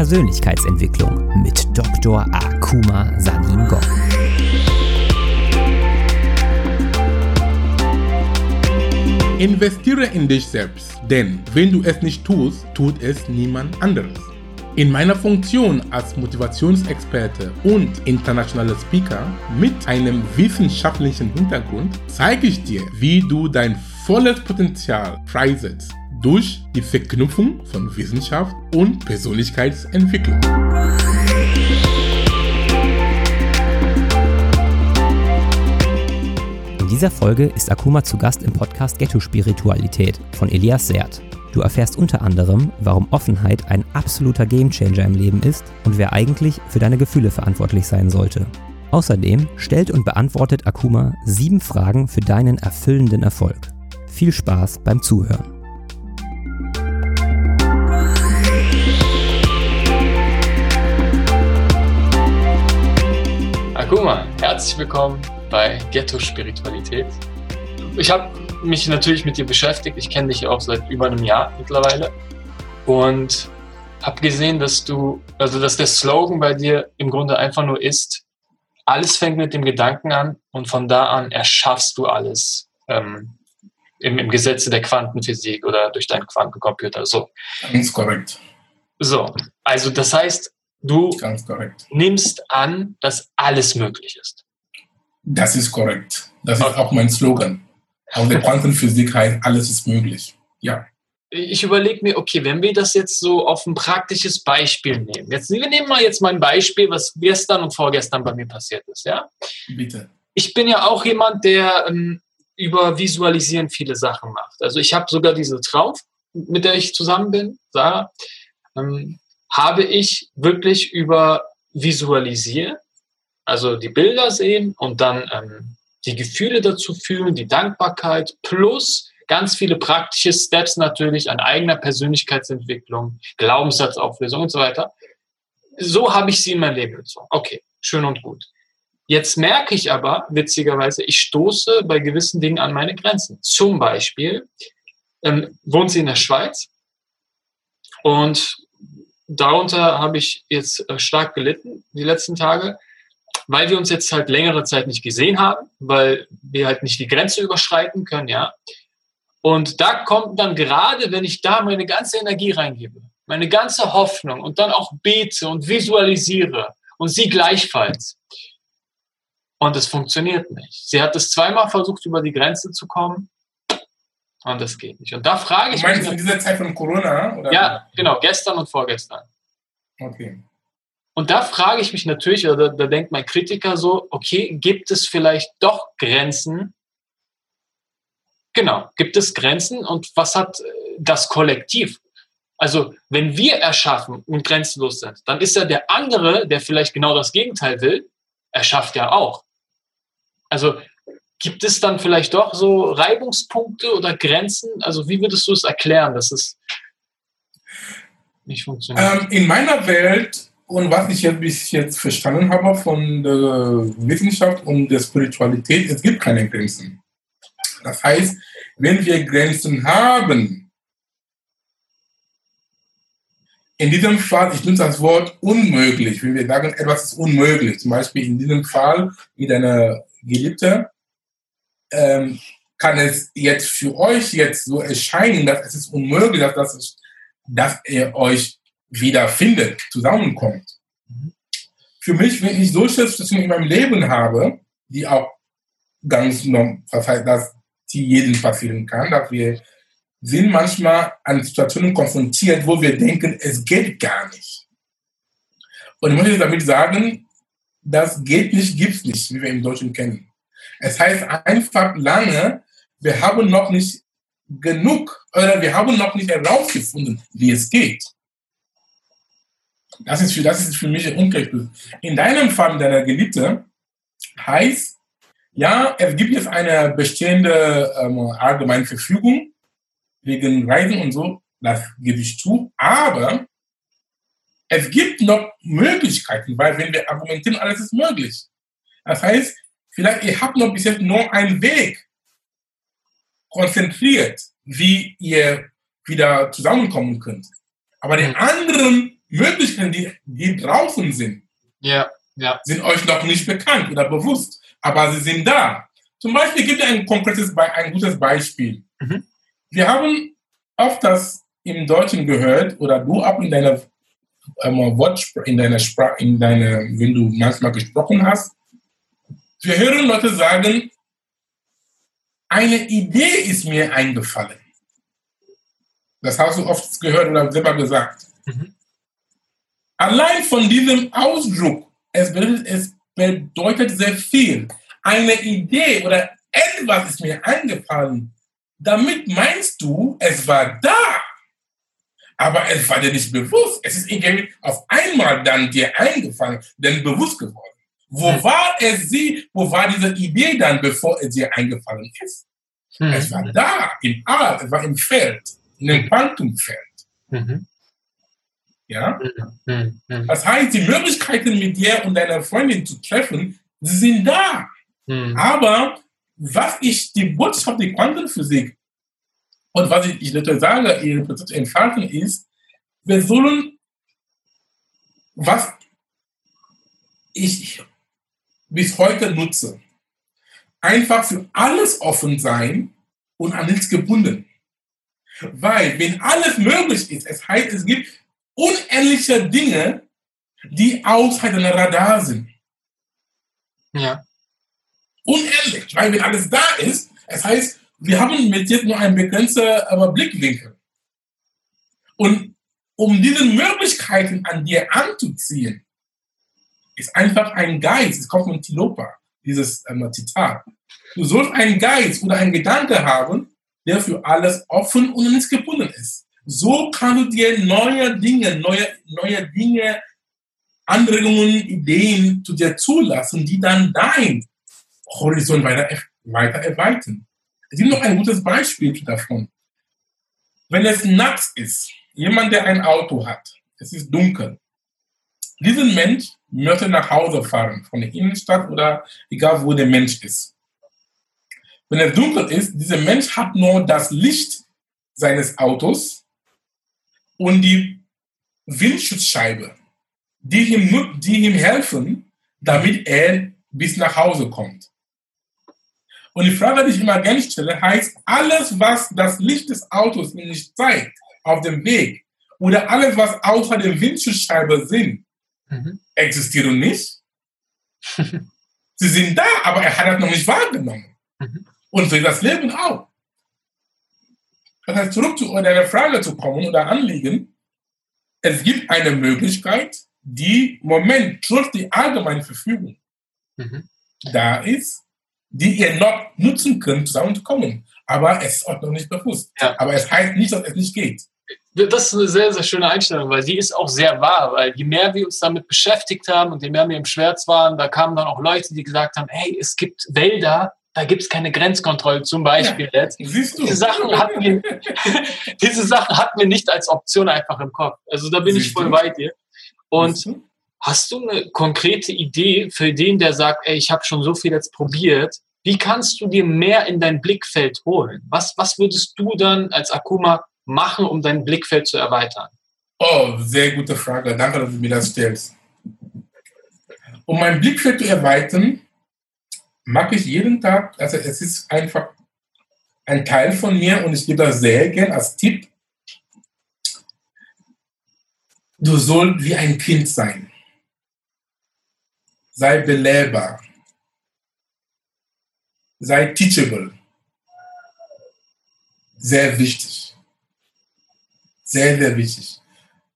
Persönlichkeitsentwicklung mit Dr. Akuma Sanin Gong. Investiere in dich selbst, denn wenn du es nicht tust, tut es niemand anderes. In meiner Funktion als Motivationsexperte und internationaler Speaker mit einem wissenschaftlichen Hintergrund zeige ich dir, wie du dein volles Potenzial freisetzt durch die Verknüpfung von Wissenschaft und Persönlichkeitsentwicklung. In dieser Folge ist Akuma zu Gast im Podcast Ghetto Spiritualität von Elias Seert. Du erfährst unter anderem, warum Offenheit ein absoluter Gamechanger im Leben ist und wer eigentlich für deine Gefühle verantwortlich sein sollte. Außerdem stellt und beantwortet Akuma sieben Fragen für deinen erfüllenden Erfolg. Viel Spaß beim Zuhören. Akuma, herzlich willkommen bei Ghetto Spiritualität. Ich habe mich natürlich mit dir beschäftigt. Ich kenne dich auch seit über einem Jahr mittlerweile und habe gesehen, dass du, also dass der Slogan bei dir im Grunde einfach nur ist: Alles fängt mit dem Gedanken an und von da an erschaffst du alles ähm, im, im Gesetze der Quantenphysik oder durch deinen Quantencomputer. So. Ganz korrekt. So, also das heißt, du nimmst an, dass alles möglich ist. Das ist korrekt. Das ist auch mein Slogan. Aus der Quantenphysik heißt, alles ist möglich. Ja. Ich überlege mir, okay, wenn wir das jetzt so auf ein praktisches Beispiel nehmen. Jetzt, wir nehmen mal jetzt mal ein Beispiel, was gestern und vorgestern bei mir passiert ist, ja? Bitte. Ich bin ja auch jemand, der ähm, über Visualisieren viele Sachen macht. Also ich habe sogar diese Traum, mit der ich zusammen bin, Sarah, ähm, habe ich wirklich über Visualisieren, also die Bilder sehen und dann ähm, die Gefühle dazu fühlen, die Dankbarkeit plus ganz viele praktische Steps natürlich an eigener Persönlichkeitsentwicklung, Glaubenssatzauflösung und so weiter. So habe ich sie in mein Leben gezogen. Okay, schön und gut. Jetzt merke ich aber, witzigerweise, ich stoße bei gewissen Dingen an meine Grenzen. Zum Beispiel ähm, wohnt sie in der Schweiz und darunter habe ich jetzt äh, stark gelitten die letzten Tage, weil wir uns jetzt halt längere Zeit nicht gesehen haben, weil wir halt nicht die Grenze überschreiten können, ja. Und da kommt dann gerade, wenn ich da meine ganze Energie reingebe, meine ganze Hoffnung und dann auch bete und visualisiere und sie gleichfalls. Und es funktioniert nicht. Sie hat es zweimal versucht, über die Grenze zu kommen. Und das geht nicht. Und da frage ich du meinst mich. in dieser Zeit von Corona? Oder? Ja, genau, gestern und vorgestern. Okay. Und da frage ich mich natürlich, oder da denkt mein Kritiker so, okay, gibt es vielleicht doch Grenzen? Genau, gibt es Grenzen und was hat äh, das Kollektiv? Also, wenn wir erschaffen und grenzenlos sind, dann ist ja der andere, der vielleicht genau das Gegenteil will, erschafft ja auch. Also, gibt es dann vielleicht doch so Reibungspunkte oder Grenzen? Also, wie würdest du es erklären, dass es nicht funktioniert? Ähm, in meiner Welt und was ich jetzt bis jetzt verstanden habe von der Wissenschaft und der Spiritualität, es gibt keine Grenzen. Das heißt, wenn wir Grenzen haben, in diesem Fall, ich nutze das Wort unmöglich, wenn wir sagen, etwas ist unmöglich, zum Beispiel in diesem Fall mit einer Geliebte, ähm, kann es jetzt für euch jetzt so erscheinen, dass es ist unmöglich, dass, das, dass ihr euch wieder findet, zusammenkommt. Für mich, wenn ich solche Situationen in meinem Leben habe, die auch ganz normal, das heißt, dass die jedem passieren kann, dass wir sind manchmal an Situationen konfrontiert, wo wir denken, es geht gar nicht. Und ich möchte damit sagen, das geht nicht, gibt es nicht, wie wir im Deutschen kennen. Es heißt einfach lange, wir haben noch nicht genug oder wir haben noch nicht herausgefunden, wie es geht. Das ist für, das ist für mich ein Unterschied. In deinem Fall, deiner Geliebte, heißt, ja, es gibt jetzt eine bestehende ähm, allgemeine Verfügung wegen Reisen und so, das gebe ich zu, aber es gibt noch Möglichkeiten, weil wenn wir argumentieren, alles ist möglich. Das heißt, vielleicht ihr habt noch bis jetzt nur einen Weg konzentriert, wie ihr wieder zusammenkommen könnt. Aber den anderen Möglichkeiten, die, die draußen sind, Ja, ja. sind euch noch nicht bekannt oder bewusst, aber sie sind da. Zum Beispiel gibt es ein konkretes, ein gutes Beispiel. Mhm. Wir haben oft das im Deutschen gehört oder du auch in deiner ähm, in deiner Sprache, in deiner, wenn du manchmal gesprochen hast. Wir hören Leute sagen, eine Idee ist mir eingefallen. Das hast du oft gehört oder selber gesagt. Mhm. Allein von diesem Ausdruck, es bedeutet, es bedeutet sehr viel. Eine Idee oder etwas ist mir eingefallen. Damit meinst du, es war da, aber es war dir nicht bewusst. Es ist irgendwie auf einmal dann dir eingefallen, denn bewusst geworden. Wo Mhm. war es sie, wo war diese Idee dann, bevor es dir eingefallen ist? Es war da, im All, es war im Feld, in dem Quantumfeld. Mhm. Ja? Mhm. Das heißt, die Möglichkeiten mit dir und deiner Freundin zu treffen, sie sind da. Mhm. Aber was ich, die Botschaft der Quantenphysik und was ich, ich natürlich sage, ihre Prozesse entfalten ist, wir sollen, was ich bis heute nutze, einfach für alles offen sein und an nichts gebunden. Weil, wenn alles möglich ist, es heißt, es gibt unendliche Dinge, die außerhalb deiner Radar sind. Ja. Unendlich, weil wenn alles da ist, es heißt, wir haben mit jetzt nur einen begrenzten äh, Blickwinkel. Und um diese Möglichkeiten an dir anzuziehen, ist einfach ein Geist, es kommt von Tilopa, dieses ähm, Zitat. Du sollst einen Geist oder einen Gedanke haben, der für alles offen und nicht gebunden ist. So kannst du dir neue Dinge, neue, neue Dinge, Anregungen, Ideen zu dir zulassen, die dann dein Horizont weiter, weiter erweitern. Es gibt noch ein gutes Beispiel davon. Wenn es nachts ist, jemand, der ein Auto hat, es ist dunkel, dieser Mensch möchte nach Hause fahren, von der Innenstadt oder egal wo der Mensch ist. Wenn es dunkel ist, dieser Mensch hat nur das Licht seines Autos und die Windschutzscheibe, die ihm, die ihm helfen, damit er bis nach Hause kommt. Und die Frage, die ich immer gerne stelle, heißt, alles, was das Licht des Autos ihm nicht zeigt, auf dem Weg, oder alles, was außer der Windschutzscheibe sind, Mhm. Existieren nicht. Sie sind da, aber er hat das noch nicht wahrgenommen. Mhm. Und so ist das Leben auch. Das heißt, zurück zu deiner Frage zu kommen oder Anliegen, es gibt eine Möglichkeit, die im Moment trotz der allgemeinen Verfügung Mhm. da ist, die ihr noch nutzen könnt, zusammenzukommen. Aber es ist auch noch nicht bewusst. Ja. Aber es heißt nicht, dass es nicht geht. Das ist eine sehr, sehr schöne Einstellung, weil die ist auch sehr wahr, weil je mehr wir uns damit beschäftigt haben und je mehr wir im Schmerz waren, da kamen dann auch Leute, die gesagt haben, hey, es gibt Wälder, da gibt es keine Grenzkontrolle, zum Beispiel jetzt. Siehst du? Diese Sachen, hatten wir, diese Sachen hatten wir nicht als Option einfach im Kopf. Also da bin ich Siehst voll du? bei dir. Und du? Hast du eine konkrete Idee für den, der sagt, ey, ich habe schon so viel jetzt probiert? Wie kannst du dir mehr in dein Blickfeld holen? Was, was würdest du dann als Akuma machen, um dein Blickfeld zu erweitern? Oh, sehr gute Frage. Danke, dass du mir das stellst. Um mein Blickfeld zu erweitern, mache ich jeden Tag, also es ist einfach ein Teil von mir und ich gebe das sehr gern als Tipp. Du sollst wie ein Kind sein. Sei belehrbar. Sei teachable. Sehr wichtig. Sehr, sehr wichtig.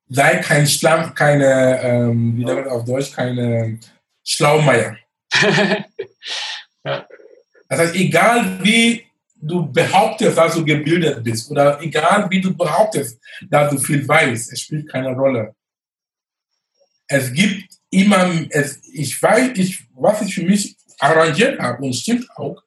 Sei kein Schlamm, keine, ähm, wie man auf Deutsch, keine Schlaumeier. Das heißt, egal wie du behauptest, dass du gebildet bist oder egal wie du behauptest, dass du viel weißt, es spielt keine Rolle. Es gibt immer, es, ich weiß, ich, was ich für mich arrangiert habe und stimmt auch,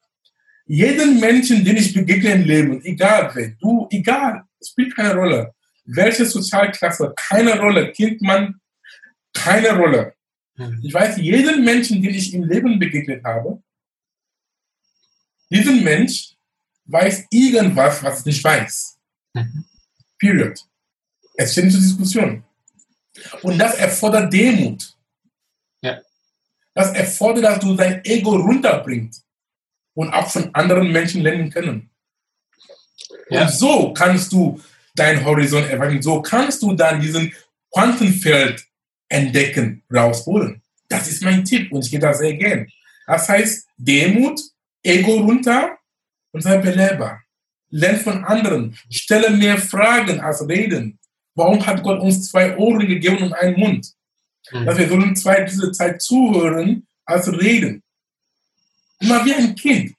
jeden Menschen, den ich begegne im Leben, egal wer, du, egal, es spielt keine Rolle. Welche Sozialklasse, keine Rolle, Kind, Mann, keine Rolle. Ich weiß, jeden Menschen, den ich im Leben begegnet habe, diesen Mensch weiß irgendwas, was ich nicht weiß. Mhm. Period. Es steht nicht zur Diskussion. Und das erfordert Demut. Ja. Das erfordert, dass du dein Ego runterbringst und auch von anderen Menschen lernen können. Ja. Und so kannst du deinen Horizont erweitern. So kannst du dann diesen Quantenfeld entdecken, rausholen. Das ist mein Tipp und ich gehe da sehr gern. Das heißt, Demut, Ego runter und sei belebbar. Lern von anderen. Stelle mehr Fragen als Reden. Warum hat Gott uns zwei Ohren gegeben und einen Mund? Mhm. Dass wir sollen zwei diese Zeit zuhören als reden. Immer wie ein Kind.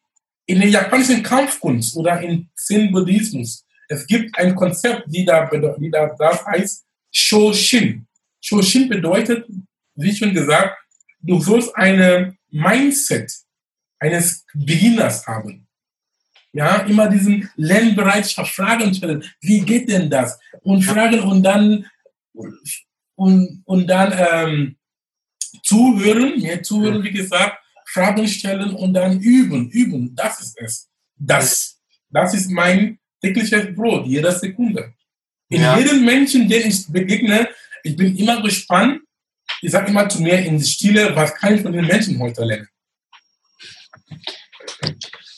In der japanischen Kampfkunst oder in Zen-Buddhismus, es gibt ein Konzept, die da, die da das heißt Shoshin. Shoshin bedeutet, wie schon gesagt, du sollst eine Mindset eines Beginners haben. Ja, immer diesen Lernbereitschaft, Fragen stellen. Wie geht denn das? Und fragen und dann, und, und dann ähm, zuhören, mehr zuhören, wie gesagt, Fragen stellen und dann üben, üben. Das ist es. Das, das ist mein tägliches Brot, jede Sekunde. In Ja. jedem Menschen, den ich begegne, ich bin immer gespannt. Ich sage immer zu mir in Stille, was kann ich von den Menschen heute lernen?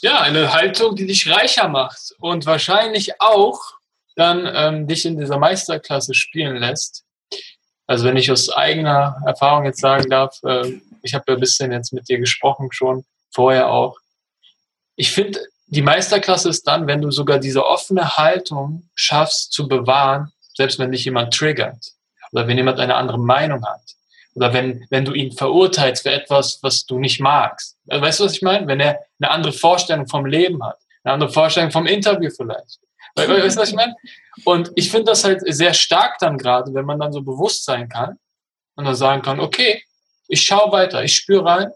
Ja, eine Haltung, die dich reicher macht und wahrscheinlich auch dann ähm, dich in dieser Meisterklasse spielen lässt. Also wenn ich aus eigener Erfahrung jetzt sagen darf, äh, ich habe ja ein bisschen jetzt mit dir gesprochen schon, vorher auch. Ich finde, die Meisterklasse ist dann, wenn du sogar diese offene Haltung schaffst zu bewahren, selbst wenn dich jemand triggert oder wenn jemand eine andere Meinung hat oder wenn, wenn du ihn verurteilst für etwas, was du nicht magst. Also, Weißt du, was ich meine? Wenn er eine andere Vorstellung vom Leben hat, eine andere Vorstellung vom Interview vielleicht. We- we- Weißt du, was ich meine? Und ich finde das halt sehr stark dann gerade, wenn man dann so bewusst sein kann und dann sagen kann, okay, ich schaue weiter, ich spüre rein,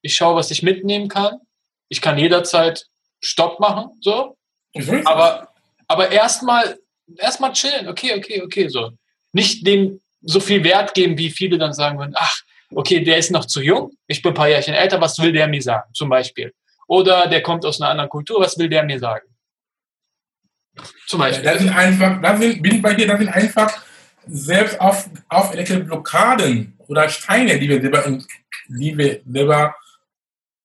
ich schaue, was ich mitnehmen kann. Ich kann jederzeit Stopp machen, so. Ich weiß Aber, aber erstmal, erstmal chillen, okay, okay, okay, so. Nicht dem so viel Wert geben, wie viele dann sagen würden, ach, okay, der ist noch zu jung, ich bin ein paar Jährchen älter, was will der mir sagen, zum Beispiel. Oder der kommt aus einer anderen Kultur, was will der mir sagen? Zum Beispiel. Das sind einfach, das sind, bin ich bei dir, das sind einfach selbst auf, auferlegte Blockaden oder Steine, die wir selber, die wir selber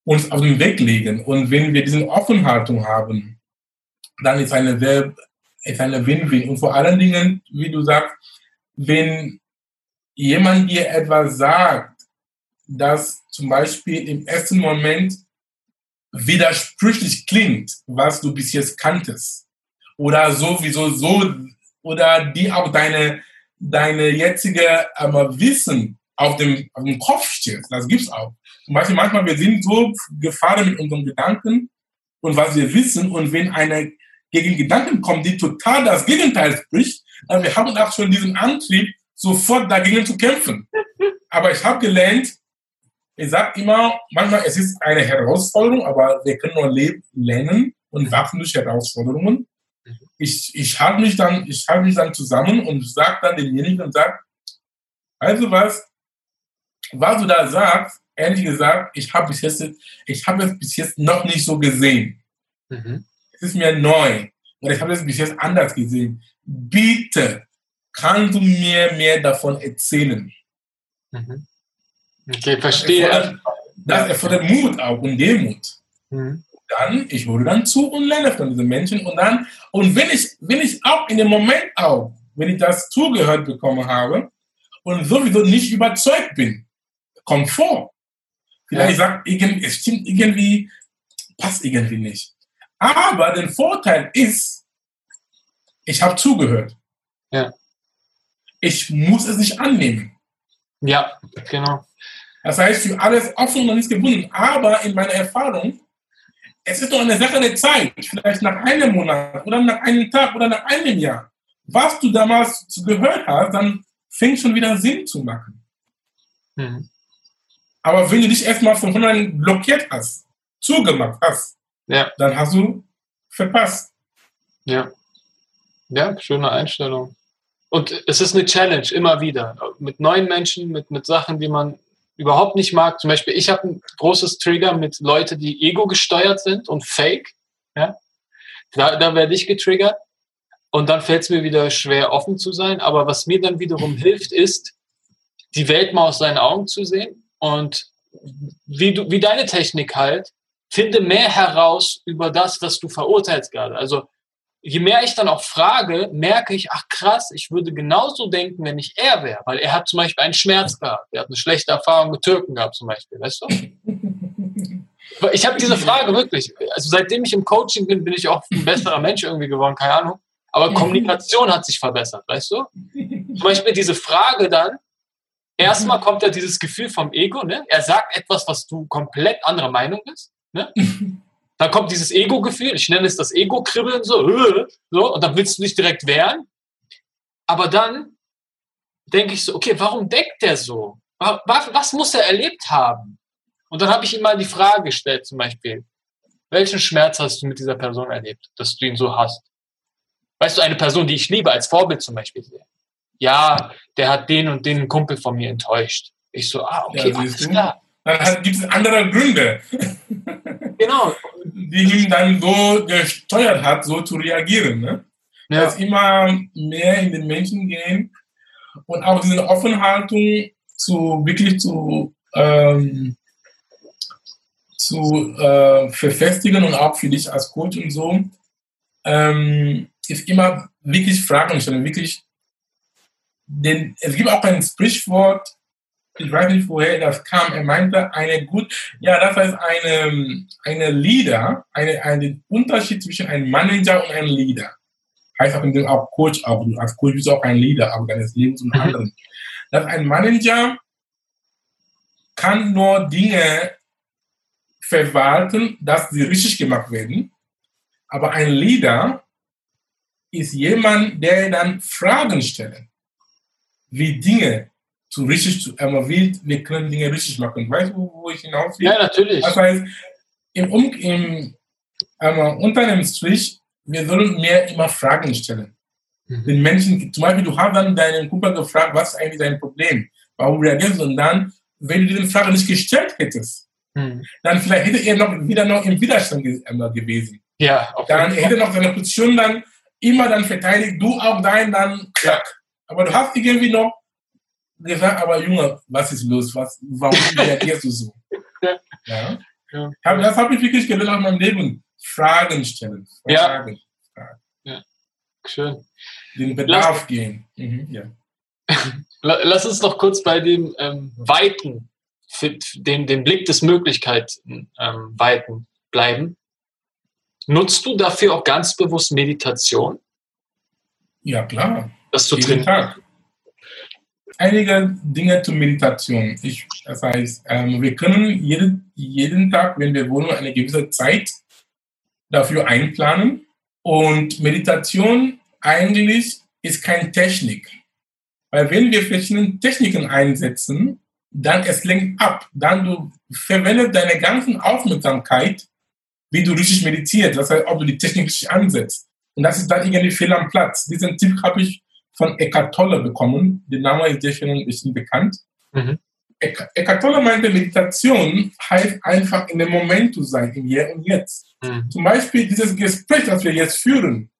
uns auf den Weg legen. Und wenn wir diese Offenhaltung haben, dann ist eine sehr, ist eine Win-Win. Und vor allen Dingen, wie du sagst, wenn jemand dir etwas sagt, das zum Beispiel im ersten Moment widersprüchlich klingt, was du bis jetzt kanntest, oder sowieso so oder die auch deine deine jetzige ähm, Wissen auf dem, auf dem Kopf steht. Das gibt's auch. Beispiel manchmal wir sind so gefahren mit unseren Gedanken und was wir wissen und wenn eine gegen Gedanken kommt, die total das Gegenteil spricht, dann wir haben auch schon diesen Antrieb, sofort dagegen zu kämpfen. Aber ich habe gelernt, ich sage immer, manchmal es ist eine Herausforderung, aber wir können nur leben, lernen und wachsen durch Herausforderungen ich, ich halte mich dann, mich dann zusammen und sage dann denjenigen und sage, also was, was du da sagst, ehrlich gesagt, ich habe bis jetzt, ich habe es bis jetzt noch nicht so gesehen. Mhm. Es ist mir neu und ich habe es bis jetzt anders gesehen. Bitte, kannst du mir mehr davon erzählen? Mhm. Okay, verstehe. Erfordert- Das erfordert Mut auch und Demut. Mhm. dann, ich höre dann zu und lerne von diesen Menschen und dann, und wenn ich, wenn ich auch in dem Moment auch, wenn ich das zugehört bekommen habe und sowieso nicht überzeugt bin, kommt vor. Vielleicht sagt, es stimmt irgendwie, passt irgendwie nicht. Aber der Vorteil ist, ich habe zugehört. Ja. Ich muss es nicht annehmen. Ja, genau. Das heißt, für alles offen und nichts gebunden. Aber in meiner Erfahrung, es ist doch eine Sache der Zeit. Vielleicht nach einem Monat oder nach einem Tag oder nach einem Jahr. Was du damals gehört hast, dann fängt schon wieder Sinn zu machen. Mhm. Aber wenn du dich erstmal von vornherein blockiert hast, zugemacht hast, Ja. dann hast du verpasst. Ja. Ja, schöne Einstellung. Und es ist eine Challenge, immer wieder. Mit neuen Menschen, mit, mit Sachen, die man überhaupt nicht mag. Zum Beispiel, ich habe ein großes Trigger mit Leuten, die ego gesteuert sind und fake. Ja? Da, da werde ich getriggert. Und dann fällt es mir wieder schwer, offen zu sein. Aber was mir dann wiederum hilft, ist, die Welt mal aus seinen Augen zu sehen und wie, du, wie deine Technik halt, finde mehr heraus über das, was du verurteilst gerade. Also je mehr ich dann auch frage, merke ich, ach krass, ich würde genauso denken, wenn ich er wäre. Weil er hat zum Beispiel einen Schmerz gehabt. Er hat eine schlechte Erfahrung mit Türken gehabt zum Beispiel, weißt du? Ich habe diese Frage wirklich. Also seitdem ich im Coaching bin, bin ich auch ein besserer Mensch irgendwie geworden, keine Ahnung. Aber Kommunikation hat sich verbessert, weißt du? Zum Beispiel diese Frage dann, erstmal kommt ja dieses Gefühl vom Ego, ne? Er sagt etwas, was du komplett anderer Meinung bist, ne? Dann kommt dieses Ego-Gefühl, ich nenne es das Ego-Kribbeln, so, äh, so, und dann willst du dich direkt wehren. Aber dann denke ich so, okay, warum deckt der so? Was, was muss er erlebt haben? Und dann habe ich ihm mal die Frage gestellt, zum Beispiel, welchen Schmerz hast du mit dieser Person erlebt, dass du ihn so hast? Weißt du, eine Person, die ich liebe, als Vorbild zum Beispiel sehe. Ja, der hat den und den Kumpel von mir enttäuscht. Ich so, ah, okay, ja, alles klar. Dann gibt es andere Gründe. Genau. Die ihn dann so gesteuert hat, so zu reagieren. Ne? Ja. Dass immer mehr in den Menschen gehen und auch diese Offenhaltung zu wirklich zu, ähm, zu äh, verfestigen und auch für dich als Coach und so, ähm, ist immer wirklich Fragen stellen, wirklich. Denn es gibt auch ein Sprichwort, ich weiß nicht, woher das kam. Er meinte, eine gut, ja, das heißt eine, eine Leader, eine, einen Unterschied zwischen einem Manager und einem Leader. Heißt auch, dem auch Coach, auch als Coach bist du auch ein Leader, aber deines Lebens und mhm. anderen. Dass ein Manager kann nur Dinge verwalten, dass sie richtig gemacht werden. Aber ein Leader ist jemand, der dann Fragen stellt, wie Dinge zu richtig zu, aber wir, wir können Dinge richtig machen. Weißt du, wo ich hinaus will? Ja, natürlich. Das heißt, im, um, im, aber unter dem Strich, wir sollen mehr immer Fragen stellen. Mhm. Den Menschen, zum Beispiel, du hast dann deinen Kumpel gefragt, was ist eigentlich dein Problem? Warum reagierst du? Und dann, wenn du diese Frage nicht gestellt hättest, mhm. dann vielleicht hätte er noch wieder noch im Widerstand gewesen. Ja, okay. Dann hätte er noch seine Position dann immer dann verteidigt, du auch dein, dann klack. Aber du hast irgendwie noch gesagt, aber Junge, was ist los? Was, warum reagierst du so? Ja. ja. Das habe ich wirklich gelernt aus meinem Leben. Fragen stellen. Fragen. Ja. Fragen. ja. Schön. Den Bedarf Lass, gehen. Mhm, ja. Lass uns noch kurz bei dem ähm, Weiten, den, den Blick des Möglichkeiten ähm, weiten bleiben. Nutzt du dafür auch ganz bewusst Meditation? Ja, klar. Das zu Jeden Tag einige Dinge zur Meditation. Ich, das heißt, ähm, wir können jede, jeden Tag, wenn wir wollen, eine gewisse Zeit dafür einplanen. Und Meditation eigentlich ist keine Technik. Weil wenn wir verschiedene Techniken einsetzen, dann es lenkt ab. Dann du verwendest deine ganze Aufmerksamkeit, wie du richtig meditierst. Das heißt, ob du die Technik richtig ansetzt. Und das ist dann irgendwie fehl am Platz. Diesen Tipp habe ich von Eckhart Tolle bekommen. Der Name ist dir schon ein bisschen bekannt. Mhm. Eckhart Tolle meinte, Meditation heißt einfach in dem Moment zu sein, im Hier und Jetzt. Mhm. Zum Beispiel dieses Gespräch, das wir jetzt führen,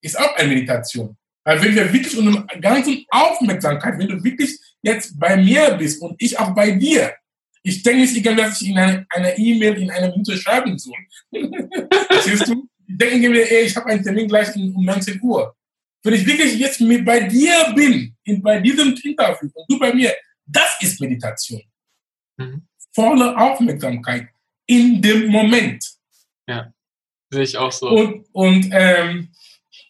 ist auch eine Meditation. Weil wenn wir wirklich unter ganzen Aufmerksamkeit, wenn du wirklich jetzt bei mir bist und ich auch bei dir, ich denke nicht, dass ich in einer E-Mail in einer Minute schreiben soll. Siehst du? Ich denke mir, ey, ich habe einen Termin gleich um 19 Uhr. Wenn ich wirklich jetzt mit bei dir bin, in, bei diesem Interview und du bei mir, das ist Meditation. Mhm. Volle Aufmerksamkeit in dem Moment. Ja, sehe ich auch so. Und, und ähm,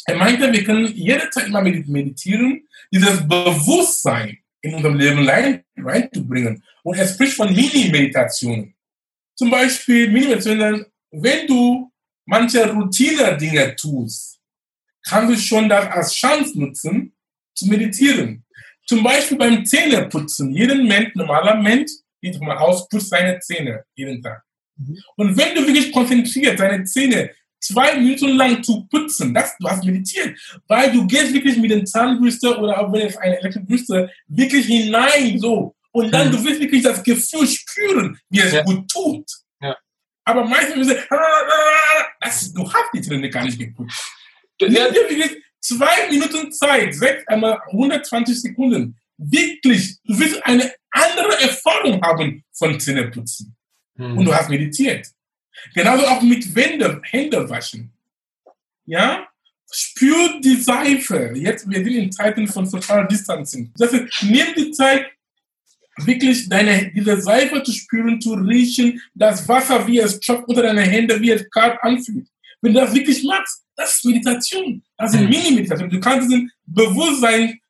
er meinte, wir können jederzeit mal meditieren, dieses Bewusstsein in unserem Leben reinzubringen. Und er spricht von Mini-Meditationen. Zum Beispiel Mini-Meditationen, wenn du manche Routine-Dinge tust, kann du schon das als Chance nutzen, zu meditieren. Zum Beispiel beim Zähneputzen. Jeder Mensch, normaler Mensch, geht mal aus, putzt seine Zähne jeden Tag. Mhm. Und wenn du wirklich konzentriert deine Zähne zwei Minuten lang zu putzen, das, du hast meditiert, weil du gehst wirklich mit den Zahnbürste oder auch wenn es eine elektrische Bürste wirklich hinein so und dann mhm. du willst wirklich das Gefühl spüren, wie es ja. gut tut. Ja. Aber meistens das, du hast die Zähne gar nicht geputzt. Nimm dir wirklich zwei Minuten Zeit, sechs einmal 120 Sekunden. wirklich, du willst eine andere Erfahrung haben von Zähneputzen. Mhm. Und du hast meditiert. Genauso auch mit Wände, Hände waschen. Ja? Spür die Seife. Jetzt, wir sind in Zeiten von Social Distancing. Das heißt, nimm die Zeit, wirklich deine, diese Seife zu spüren, zu riechen, das Wasser, wie es tropft unter deine Hände, wie es kalt anfühlt. Wenn du das wirklich machst, das ist Meditation. Das ist mhm. Mini-Meditation. Du kannst diesen Bewusstsein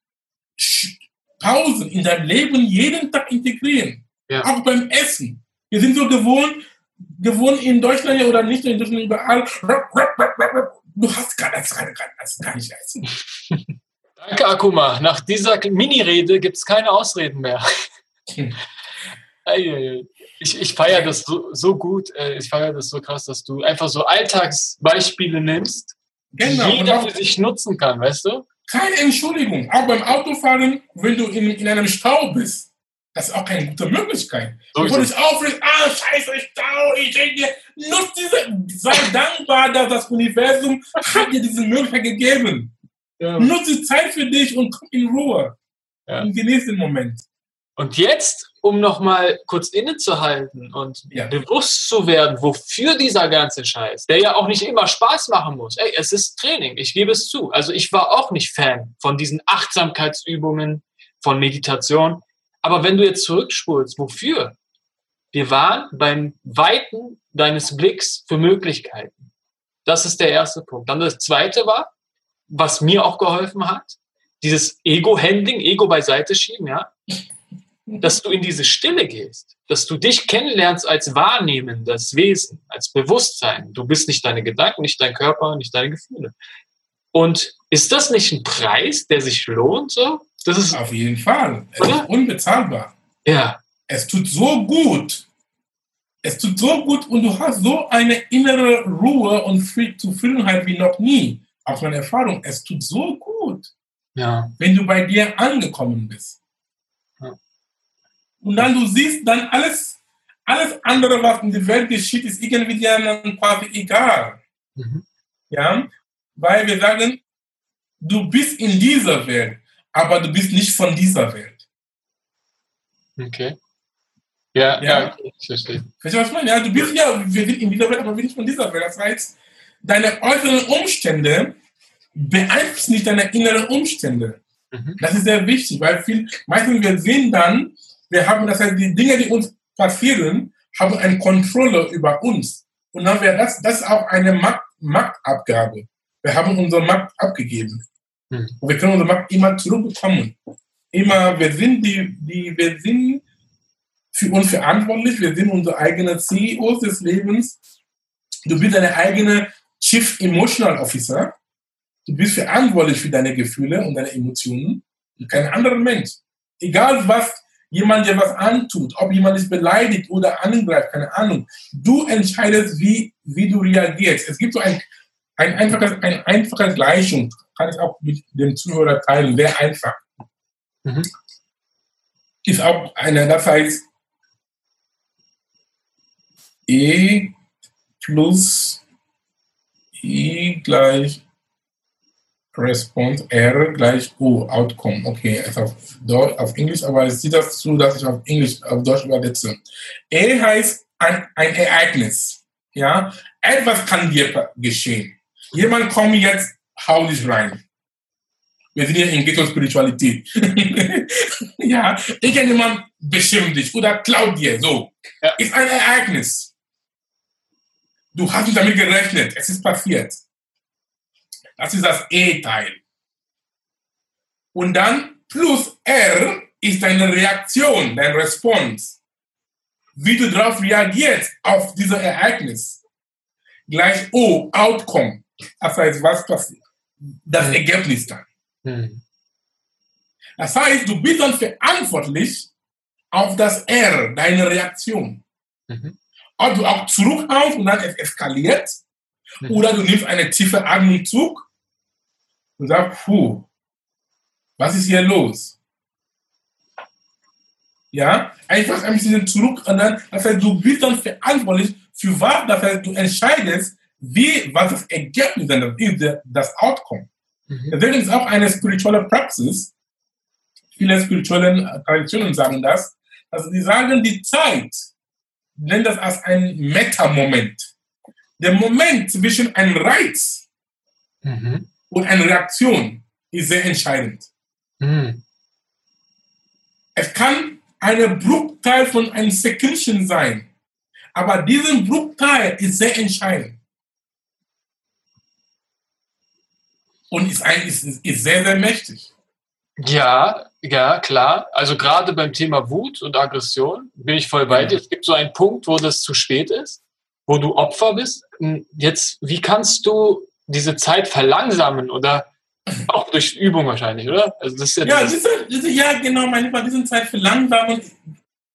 Pausen in deinem Leben jeden Tag integrieren. Ja. Auch beim Essen. Wir sind so gewohnt, gewohnt in Deutschland oder nicht in Deutschland überall. Du hast gar, das, gar, das gar nicht essen. Danke, Akuma. Nach dieser Mini-Rede gibt es keine Ausreden mehr. Ich, ich feiere das so, so gut, äh, ich feiere das so krass, dass du einfach so Alltagsbeispiele nimmst, genau. die jeder für sich nutzen kann, weißt du? Keine Entschuldigung. Auch beim Autofahren, wenn du in, in einem Stau bist, das ist auch keine gute Möglichkeit. So du dich aufregst, ah, scheiße, Stau, ich denke, nutz diese, sei dankbar, dass das Universum hat dir diese Möglichkeit gegeben. Ja. Nutze Zeit für dich und komm in Ruhe. Ja. Und genieße den Moment. Und jetzt, um nochmal kurz innezuhalten und ja. bewusst zu werden, wofür dieser ganze Scheiß, der ja auch nicht immer Spaß machen muss. Ey, es ist Training, ich gebe es zu. Also ich war auch nicht Fan von diesen Achtsamkeitsübungen, von Meditation. Aber wenn du jetzt zurückspulst, wofür? Wir waren beim Weiten deines Blicks für Möglichkeiten. Das ist der erste Punkt. Dann das zweite war, was mir auch geholfen hat, dieses Ego-Handling, Ego beiseite schieben, ja dass du in diese Stille gehst, dass du dich kennenlernst als wahrnehmendes Wesen, als Bewusstsein. Du bist nicht deine Gedanken, nicht dein Körper, nicht deine Gefühle. Und ist das nicht ein Preis, der sich lohnt? So? Das ist auf jeden Fall. Es oder? ist unbezahlbar. Ja. Es tut so gut. Es tut so gut und du hast so eine innere Ruhe und Zufriedenheit wie noch nie. Aus meiner Erfahrung, es tut so gut. Ja. Wenn du bei dir angekommen bist. Und dann du siehst dann alles, alles andere, was in der Welt geschieht, ist irgendwie dann quasi egal. Mhm. Ja, weil wir sagen, du bist in dieser Welt, aber du bist nicht von dieser Welt. Okay. Ja, ja, ja ich verstehe. Weißt du, was ich meine? Ja, du bist ja, wir sind in dieser Welt, aber wir sind nicht von dieser Welt. Das heißt, deine äußeren Umstände beeinflussen nicht deine inneren Umstände. Mhm. Das ist sehr wichtig, weil viel, meistens wir sehen dann, wir haben, das heißt, die Dinge, die uns passieren, haben eine Kontrolle über uns. Und dann wäre das, das ist auch eine Markt, Marktabgabe. Wir haben unsere Markt abgegeben. Hm. Und wir können unsere Markt immer zurückbekommen. Immer, wir sind die, die, wir sind für uns verantwortlich, wir sind unsere eigenen CEOs des Lebens. Du bist deine eigene Chief Emotional Officer. Du bist verantwortlich für deine Gefühle und deine Emotionen und kein anderer Mensch. Egal was jemand dir was antut, ob jemand dich beleidigt oder angreift, keine Ahnung. Du entscheidest, wie, wie du reagierst. Es gibt so ein, ein einfaches, ein einfache Gleichung, kann ich auch mit dem Zuhörer teilen, sehr einfach. Mhm. Ist auch eine, das heißt, E plus I gleich Response R gleich O, Outcome. Okay, also auf, Deutsch, auf Englisch, aber es sieht das zu, dass ich auf Englisch, auf Deutsch übersetze. E heißt ein, ein Ereignis. Ja, etwas kann dir geschehen. Jemand kommt jetzt, hau dich rein. Wir sind hier in Ghetto-Spiritualität. ja, irgendjemand beschimpft dich oder klaut dir, so. Ja. Ist ein Ereignis. Du hast nicht damit gerechnet, es ist passiert. Das ist das E-Teil. Und dann plus R ist deine Reaktion, dein Response. Wie du darauf reagierst auf dieses Ereignis. Gleich O, Outcome. Das heißt, was passiert? Das mhm. Ergebnis dann. Mhm. Das heißt, du bist dann verantwortlich auf das R, deine Reaktion. Mhm. Ob du auch zurückhaust und dann es eskaliert, mhm. oder du nimmst eine tiefe Atemzug und sagt, puh, was ist hier los? Ja, einfach ein bisschen zurück und dann, das heißt, du bist dann verantwortlich für was, das heißt, du entscheidest, wie, was das Ergebnis ist, das Outcome. Mhm. Deswegen ist auch eine spirituelle Praxis viele spirituelle Traditionen sagen das, also die sagen, die Zeit, nennen das als ein Meta-Moment. Der Moment zwischen einem Reiz mhm. Und einer Reaktion ist sehr entscheidend. Mhm. Es kann ein Bruchteil von einem Sekündchen sein, aber diesen Bruchteil ist sehr entscheidend. Und ist, ein, ist, ist sehr, sehr mächtig. Ja, ja, klar. Also gerade beim Thema Wut und Aggression bin ich voll bei dir. Es gibt so einen Punkt, wo das zu spät ist, wo du Opfer bist. Jetzt, wie kannst du diese Zeit verlangsamen oder auch durch Übung wahrscheinlich, oder? Also das ist ja, ja, diese, diese, ja genau, meine Lieber, diese Zeit verlangsamen.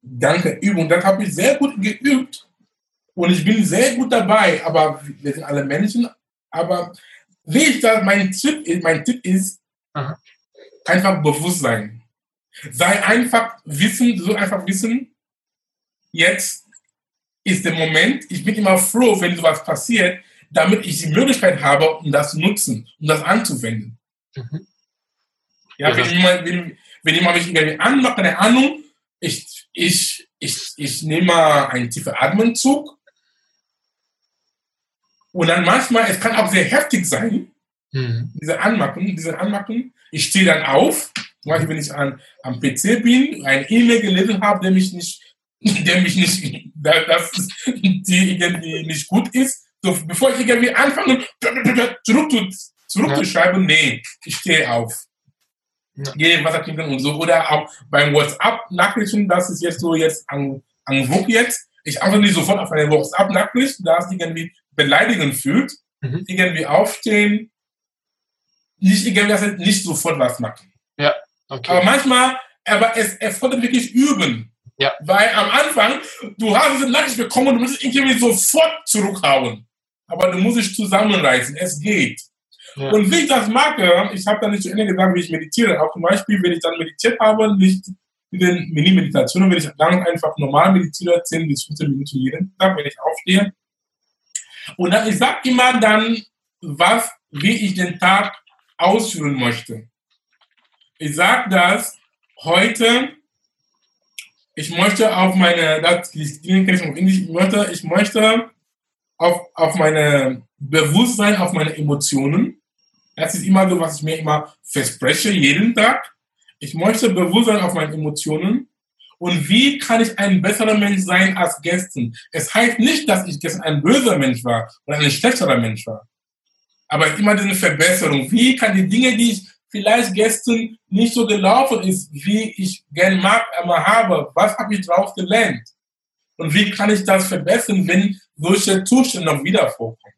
Danke, Übung. Das habe ich sehr gut geübt. Und ich bin sehr gut dabei, aber wir sind alle Menschen. Aber wie ich da, mein Tipp, mein Tipp ist, Aha einfach bewusst sein. Sei einfach wissen, so einfach wissen, jetzt ist der Moment, ich bin immer froh, wenn sowas passiert, damit ich die Möglichkeit habe, um das zu nutzen, um das anzuwenden. Mhm. Ja, wenn jemand, wenn, wenn jemand mich irgendwie anmacht, keine Ahnung, ich, ich, ich, ich nehme mal einen tiefen Atemzug und dann manchmal, es kann auch sehr heftig sein, mhm. diese Anmachen, diese Anmachen, ich stehe dann auf, zum Beispiel, wenn ich an, am PC bin, ein E-Mail gelesen habe, der mich nicht, der mich nicht, dass die irgendwie nicht gut ist. So, bevor ich irgendwie anfange, zurück zu, zurückzuschreiben, nee, ich stehe auf. Ja. Gehe Wasser trinken und so. Oder auch beim WhatsApp-Nachrichten, das ist jetzt so jetzt an, an Wuck jetzt. Ich antworte nicht sofort auf eine WhatsApp-Nachricht, da es irgendwie beleidigend fühlt. Mhm. Irgendwie aufstehen, nicht irgendwie nicht sofort was machen. Ja, okay. Aber manchmal, aber es erfordert wirklich üben. Ja. Weil am Anfang, du hast diese Nachricht bekommen und du musst irgendwie sofort zurückhauen. Aber du musst dich zusammenreißen. Es geht. Ja. Und wie ich das mache, ich habe da nicht zu Ende gesagt, wie ich meditiere. Auch zum Beispiel, wenn ich dann meditiert habe, nicht mit den Mini-Meditationen, wenn ich dann einfach normal meditiere, 10 bis 15 Minuten jeden Tag, wenn ich aufstehe. Und dann, ich sage immer dann, was, wie ich den Tag ausführen möchte. Ich sage das heute, ich möchte auf meine, das ich möchte, ich möchte auf, auf meine Bewusstsein, auf meine Emotionen. Das ist immer so, was ich mir immer verspreche, jeden Tag. Ich möchte Bewusstsein auf meine Emotionen. Und wie kann ich ein besserer Mensch sein als gestern? Es heißt nicht, dass ich gestern ein böser Mensch war oder ein schlechterer Mensch war aber immer diese Verbesserung. Wie kann die Dinge, die ich vielleicht gestern nicht so gelaufen ist, wie ich gerne mag, aber habe, was habe ich daraus gelernt? Und wie kann ich das verbessern, wenn solche Zustände noch wieder vorkommen?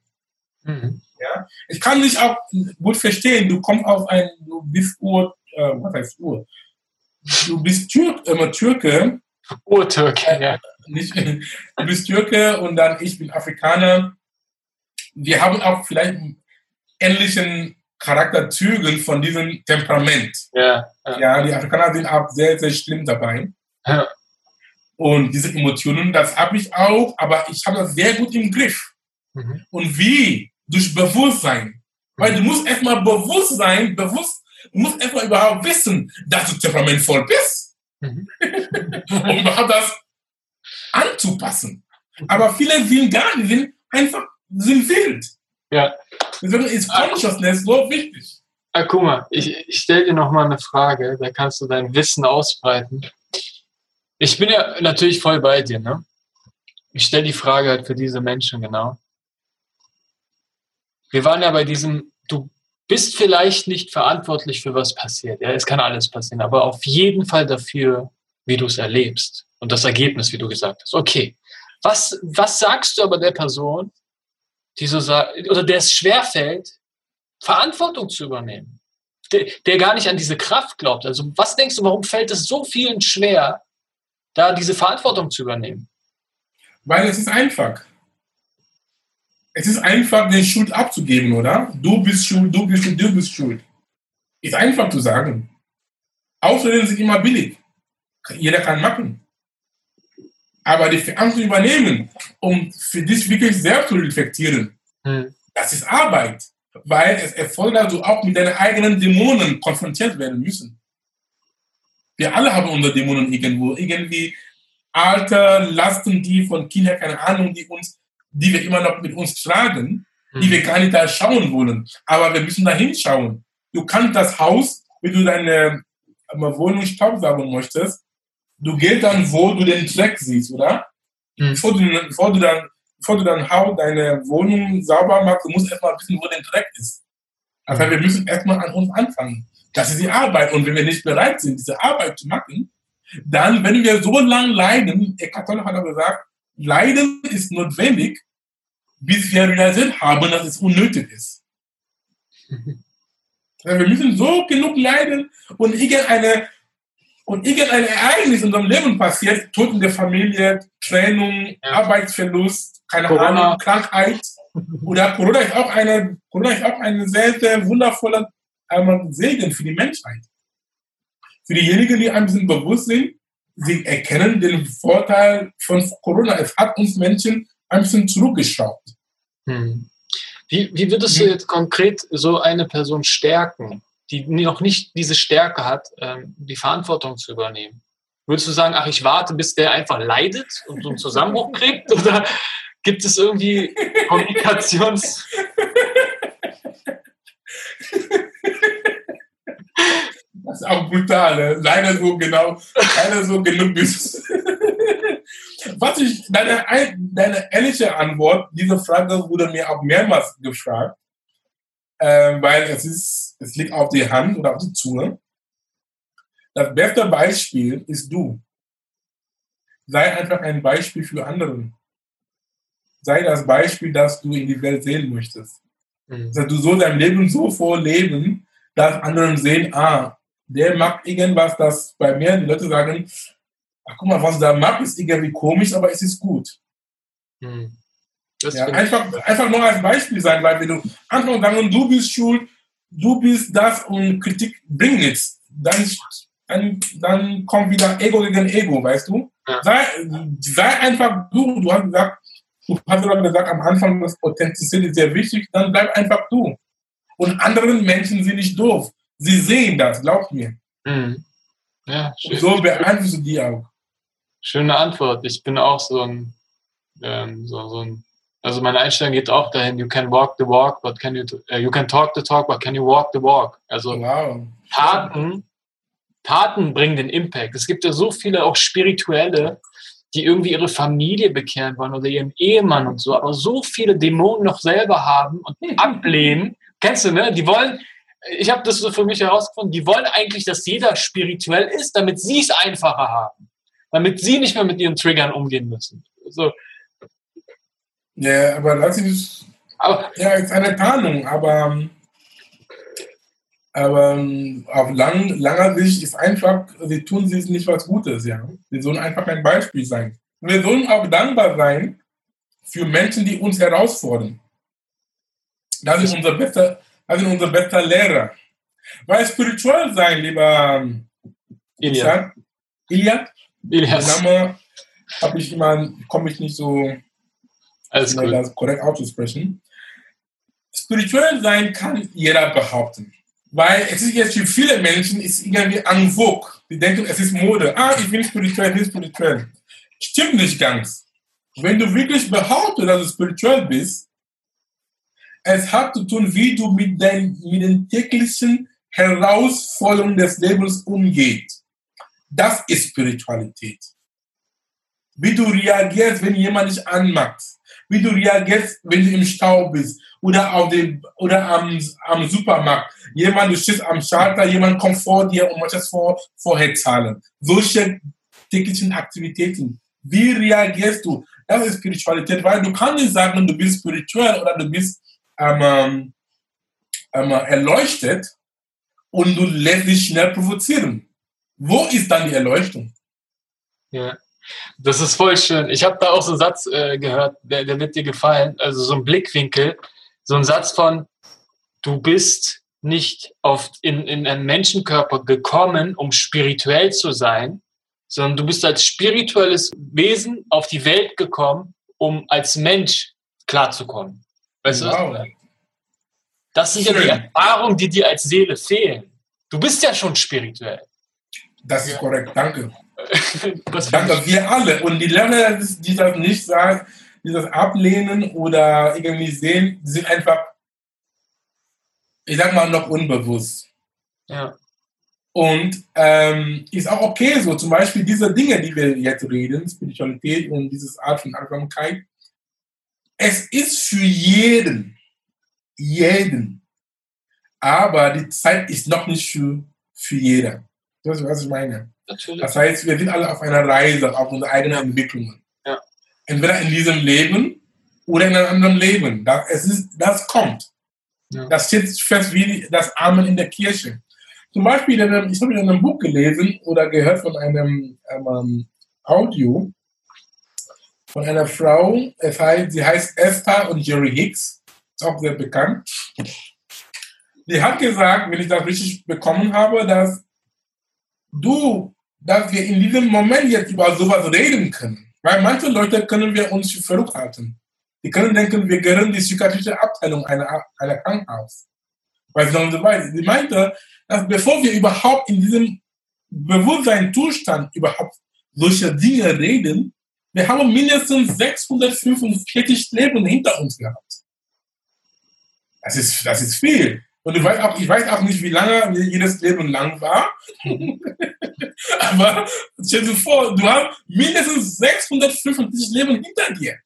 Mhm. Ja? Ich kann dich auch gut verstehen, du kommst aus ein, du bist Ur, äh, was heißt Ur? Du bist Türk, äh, Türke. Urtürke, äh, ja. Nicht, du bist Türke und dann ich bin Afrikaner. Wir haben auch vielleicht ähnlichen Charakterzügen von diesem Temperament. Ja, ja. ja, die Afrikaner sind auch sehr, sehr schlimm dabei. Ja. Und diese Emotionen, das habe ich auch, aber ich habe das sehr gut im Griff. Mhm. Und wie? Durch Bewusstsein. Weil du musst erstmal bewusst sein, bewusst, du musst erstmal überhaupt wissen, dass du temperamentvoll bist. Mhm. um überhaupt das anzupassen. Aber viele sind gar nicht, sind einfach, sind wild. Ja. Deswegen ist Consciousness so wichtig. Ah, guck mal, ich, ich stelle dir noch mal eine Frage, da kannst du dein Wissen ausbreiten. Ich bin ja natürlich voll bei dir, ne? Ich stelle die Frage halt für diese Menschen genau. Wir waren ja bei diesem, du bist vielleicht nicht verantwortlich für was passiert. Ja, es kann alles passieren, aber auf jeden Fall dafür, wie du es erlebst und das Ergebnis, wie du gesagt hast. Okay. Was, was sagst du aber der Person, die so oder der es schwerfällt, Verantwortung zu übernehmen, der, der gar nicht an diese Kraft glaubt. Also was denkst du, warum fällt es so vielen schwer, da diese Verantwortung zu übernehmen? Weil es ist einfach. Es ist einfach, den Schuld abzugeben, oder? Du bist schuld, du bist schuld, du bist schuld. Ist einfach zu sagen. Ausreden sind immer billig. Jeder kann machen aber die Verantwortung übernehmen, um für dich wirklich selbst zu reflektieren, hm. das ist Arbeit, weil es erfordert, dass du auch mit deinen eigenen Dämonen konfrontiert werden müssen. Wir alle haben unsere Dämonen irgendwo. Irgendwie alte Lasten, die von Kindern, keine Ahnung, die uns, die wir immer noch mit uns tragen, mhm. die wir gar nicht da schauen wollen. Aber wir müssen da hinschauen. Du kannst das Haus, wenn du deine Wohnung staubsaugen möchtest, du gehst dann, wo du den Dreck siehst, oder? Mhm. Bevor, du, bevor, du dann, bevor du dann Haus, deine Wohnung sauber machst, du musst erstmal wissen, wo der Dreck ist. Also wir müssen erstmal an uns anfangen. Das ist die Arbeit. Und wenn wir nicht bereit sind, diese Arbeit zu machen, dann, wenn wir so lange leiden, Eckhart Tolle hat auch gesagt, Leiden ist notwendig, bis wir realisiert haben, dass es unnötig ist. wir müssen so genug leiden und irgendeine, und irgendein Ereignis in unserem Leben passiert, Tod in der Familie, Trennung, ja. Arbeitsverlust, keine Corona. Ahnung, Krankheit. Oder Corona ist auch eine, Corona ist auch eine sehr, sehr wundervolle Segen für die Menschheit. Für diejenigen, die ein bisschen bewusst sind, sie erkennen den Vorteil von Corona. Es hat uns Menschen ein bisschen zurückgeschaut. Hm. Wie, wie würdest hm. du jetzt konkret so eine Person stärken, die noch nicht diese Stärke hat, ähm, die Verantwortung zu übernehmen? Würdest du sagen, ach, ich warte, bis der einfach leidet und so einen Zusammenbruch kriegt? Oder gibt es irgendwie Kommunikations... Das ist auch brutal. Ne? Leider so genau, leider so genug ist. Was ich, deine, deine ehrliche Antwort, diese Frage wurde mir auch mehrmals gefragt, äh, weil es ist, es liegt auf die Hand oder auf die Zunge. Das beste Beispiel ist du. Sei einfach ein Beispiel für andere. Sei das Beispiel, das du in die Welt sehen möchtest. Mhm. Du so dein Leben so vorleben, dass andere sehen, ah, der macht irgendwas, das bei mir die Leute sagen, ach guck mal, was der macht, ist irgendwie komisch, aber es ist gut. Hm. Ja, einfach, einfach nur als Beispiel sein, weil wenn du einfach sagen, du bist schuld, du bist das und Kritik bringt nichts, dann, dann, dann kommt wieder Ego gegen Ego, weißt du? Ja. Sei, sei einfach du, du hast gesagt, du hast gerade gesagt, am Anfang, das Authentizität ist sehr wichtig, dann bleib einfach du. Und andere Menschen sind nicht doof. Sie sehen das, glaub mir. Mhm. Ja, schön. So beeinflusst du die auch. Schöne Antwort. Ich bin auch so ein, ähm, so, so ein, also meine Einstellung geht auch dahin, you can walk the walk, but can you, uh, you can talk the talk, but can you walk the walk? Also wow. Taten, Taten bringen den Impact. Es gibt ja so viele auch spirituelle, die irgendwie ihre Familie bekehren wollen oder ihren Ehemann und so, aber so viele Dämonen noch selber haben und ablehnen. Kennst du, ne? Die wollen, ich habe das so für mich herausgefunden, die wollen eigentlich, dass jeder spirituell ist, damit sie es einfacher haben. Damit sie nicht mehr mit ihren Triggern umgehen müssen. So. Ja, aber das ist, aber, ja, ist eine Tarnung, aber, aber auf lang, langer Sicht ist einfach, sie tun sich nicht was Gutes, ja. Sie sollen einfach ein Beispiel sein. wir sollen auch dankbar sein für Menschen, die uns herausfordern. Das ist unser bester, also unser bester Lehrer. Weil spirituell sein, lieber Ilya. Ilya? Ilias. Name habe ich immer, komme ich nicht so Alles schnell, das korrekt auszusprechen. Spirituell sein kann jeder behaupten. Weil es ist jetzt für viele Menschen ist irgendwie en vogue. Die denken, es ist Mode. Ah, ich bin spirituell, ich bin spirituell. Stimmt nicht ganz. Wenn du wirklich behauptest, dass du spirituell bist, es hat zu tun, wie du mit, dein, mit den täglichen Herausforderungen des Lebens umgehst. Das ist Spiritualität. Wie du reagierst, wenn jemand dich anmacht. Wie du reagierst, wenn du im Stau bist oder, auf dem, oder am, am Supermarkt. Jemand, du stehst am Schalter, jemand kommt vor dir und möchtest vor, vorher zahlen. Solche täglichen Aktivitäten. Wie reagierst du? Das ist Spiritualität, weil du kannst nicht sagen, du bist spirituell oder du bist ähm, ähm, erleuchtet und du lässt dich schnell provozieren. Wo ist dann die Erleuchtung? Ja, das ist voll schön. Ich habe da auch so einen Satz äh, gehört, der, der wird dir gefallen. Also so ein Blickwinkel, so ein Satz von, du bist nicht auf, in, in einen Menschenkörper gekommen, um spirituell zu sein, sondern du bist als spirituelles Wesen auf die Welt gekommen, um als Mensch klarzukommen. Weißt wow. du? Das sind Schön. ja die Erfahrungen, die dir als Seele fehlen. Du bist ja schon spirituell. Das ist korrekt, danke. danke, wir alle. Und die Lerner, die das nicht sagen, die das ablehnen oder irgendwie sehen, sind einfach, ich sag mal, noch unbewusst. Ja. Und ähm, ist auch okay so, zum Beispiel diese Dinge, die wir jetzt reden, Spiritualität und dieses Art von Achtsamkeit, es ist für jeden, jeden, aber die Zeit ist noch nicht für, für jeder. Das ist, was ich meine. Natürlich. Das heißt, wir sind alle auf einer Reise, auf unsere eigenen Entwicklungen. Ja. Entweder in diesem Leben oder in einem anderen Leben. Das, es ist, das kommt. Ja. Das steht fest wie das Amen in der Kirche. Zum Beispiel, in einem, ich habe in einem Buch gelesen oder gehört von einem, einem Audio von einer Frau, sie heißt Esther und Jerry Hicks, ist auch sehr bekannt. Die hat gesagt, wenn ich das richtig bekommen habe, dass du, dass wir in diesem Moment jetzt über sowas reden können. Weil manche Leute können wir uns für verrückt halten. Die können denken, wir gehören die psychiatrische Abteilung einer, einer Krankenhaus. Weil sie so weit Sie meinte, dass bevor wir überhaupt in diesem Bewusstseinszustand überhaupt solche Dinge reden, wir haben mindestens 645 Leben hinter uns gehabt. Das ist, das ist viel. Und ich weiß, auch, ich weiß auch nicht, wie lange jedes Leben lang war. Aber stell dir vor, du hast mindestens 645 Leben hinter dir.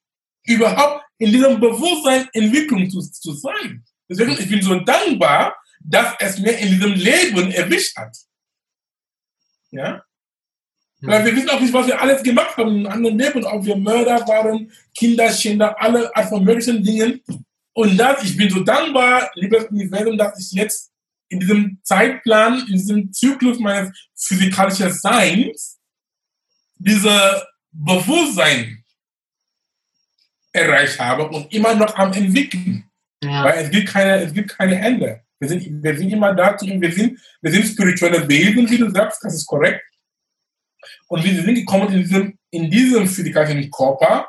Überhaupt in diesem Bewusstsein Entwicklung zu, zu sein. Deswegen, ich bin so dankbar, dass es mir in diesem Leben erwischt hat. Ja? Weil wir wissen auch nicht, was wir alles gemacht haben in anderen Leben, ob wir Mörder waren, Kinderschänder, alle Art von möglichen Dingen. Und das, ich bin so dankbar, liebes Universum, dass ich jetzt in diesem Zeitplan, in diesem Zyklus meines physikalischen Seins, diese Bewusstsein erreicht habe und immer noch am entwickeln. Ja. Weil es gibt keine, es gibt keine Ende. Wir sind, wir sind immer dazu, wir sind, wir sind spirituelle Wesen, wie du sagst, das ist korrekt. Und wir sind gekommen in diesem, in diesem physikalischen Körper,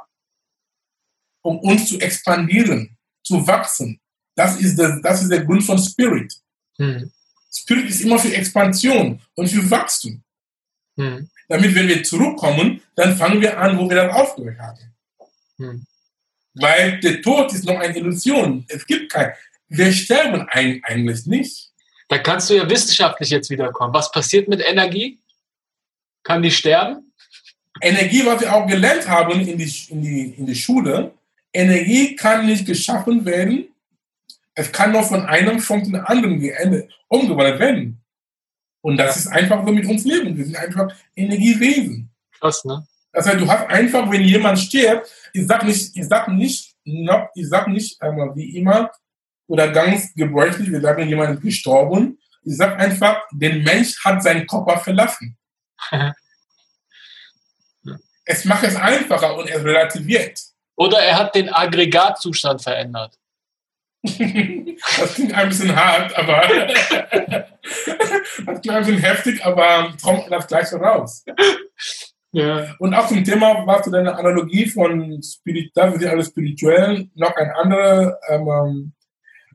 um uns zu expandieren, zu wachsen. Das ist der, das ist der Grund von Spirit. Hm. Spirit ist immer für Expansion und für Wachstum. Hm. Damit, wenn wir zurückkommen, dann fangen wir an, wo wir dann aufgehört haben. Hm. Weil der Tod ist noch eine Illusion. Es gibt kein. Wir sterben ein, eigentlich nicht. Da kannst du ja wissenschaftlich jetzt wiederkommen. Was passiert mit Energie? Kann die sterben? Energie, was wir auch gelernt haben in die, in die, in die Schule, Energie kann nicht geschaffen werden. Es kann nur von einem von den anderen geendet, umgewandelt werden. Und das ist einfach so mit uns Leben. Wir sind einfach Energiewesen. Krass, ne? Das heißt, du hast einfach, wenn jemand stirbt, ich sag nicht, ich sag nicht, noch, ich sag nicht einmal wie immer oder ganz gebräuchlich, wir sagen, jemand ist gestorben. Ich sag einfach, der Mensch hat seinen Körper verlassen. Es macht es einfacher und es relativiert. Oder er hat den Aggregatzustand verändert. das klingt ein bisschen hart, aber das klingt ein bisschen heftig, aber kommt das gleiche raus. Ja. Und auch zum Thema, was du deine Analogie von Spirit, das ist alles spirituell, noch ein anderer ähm,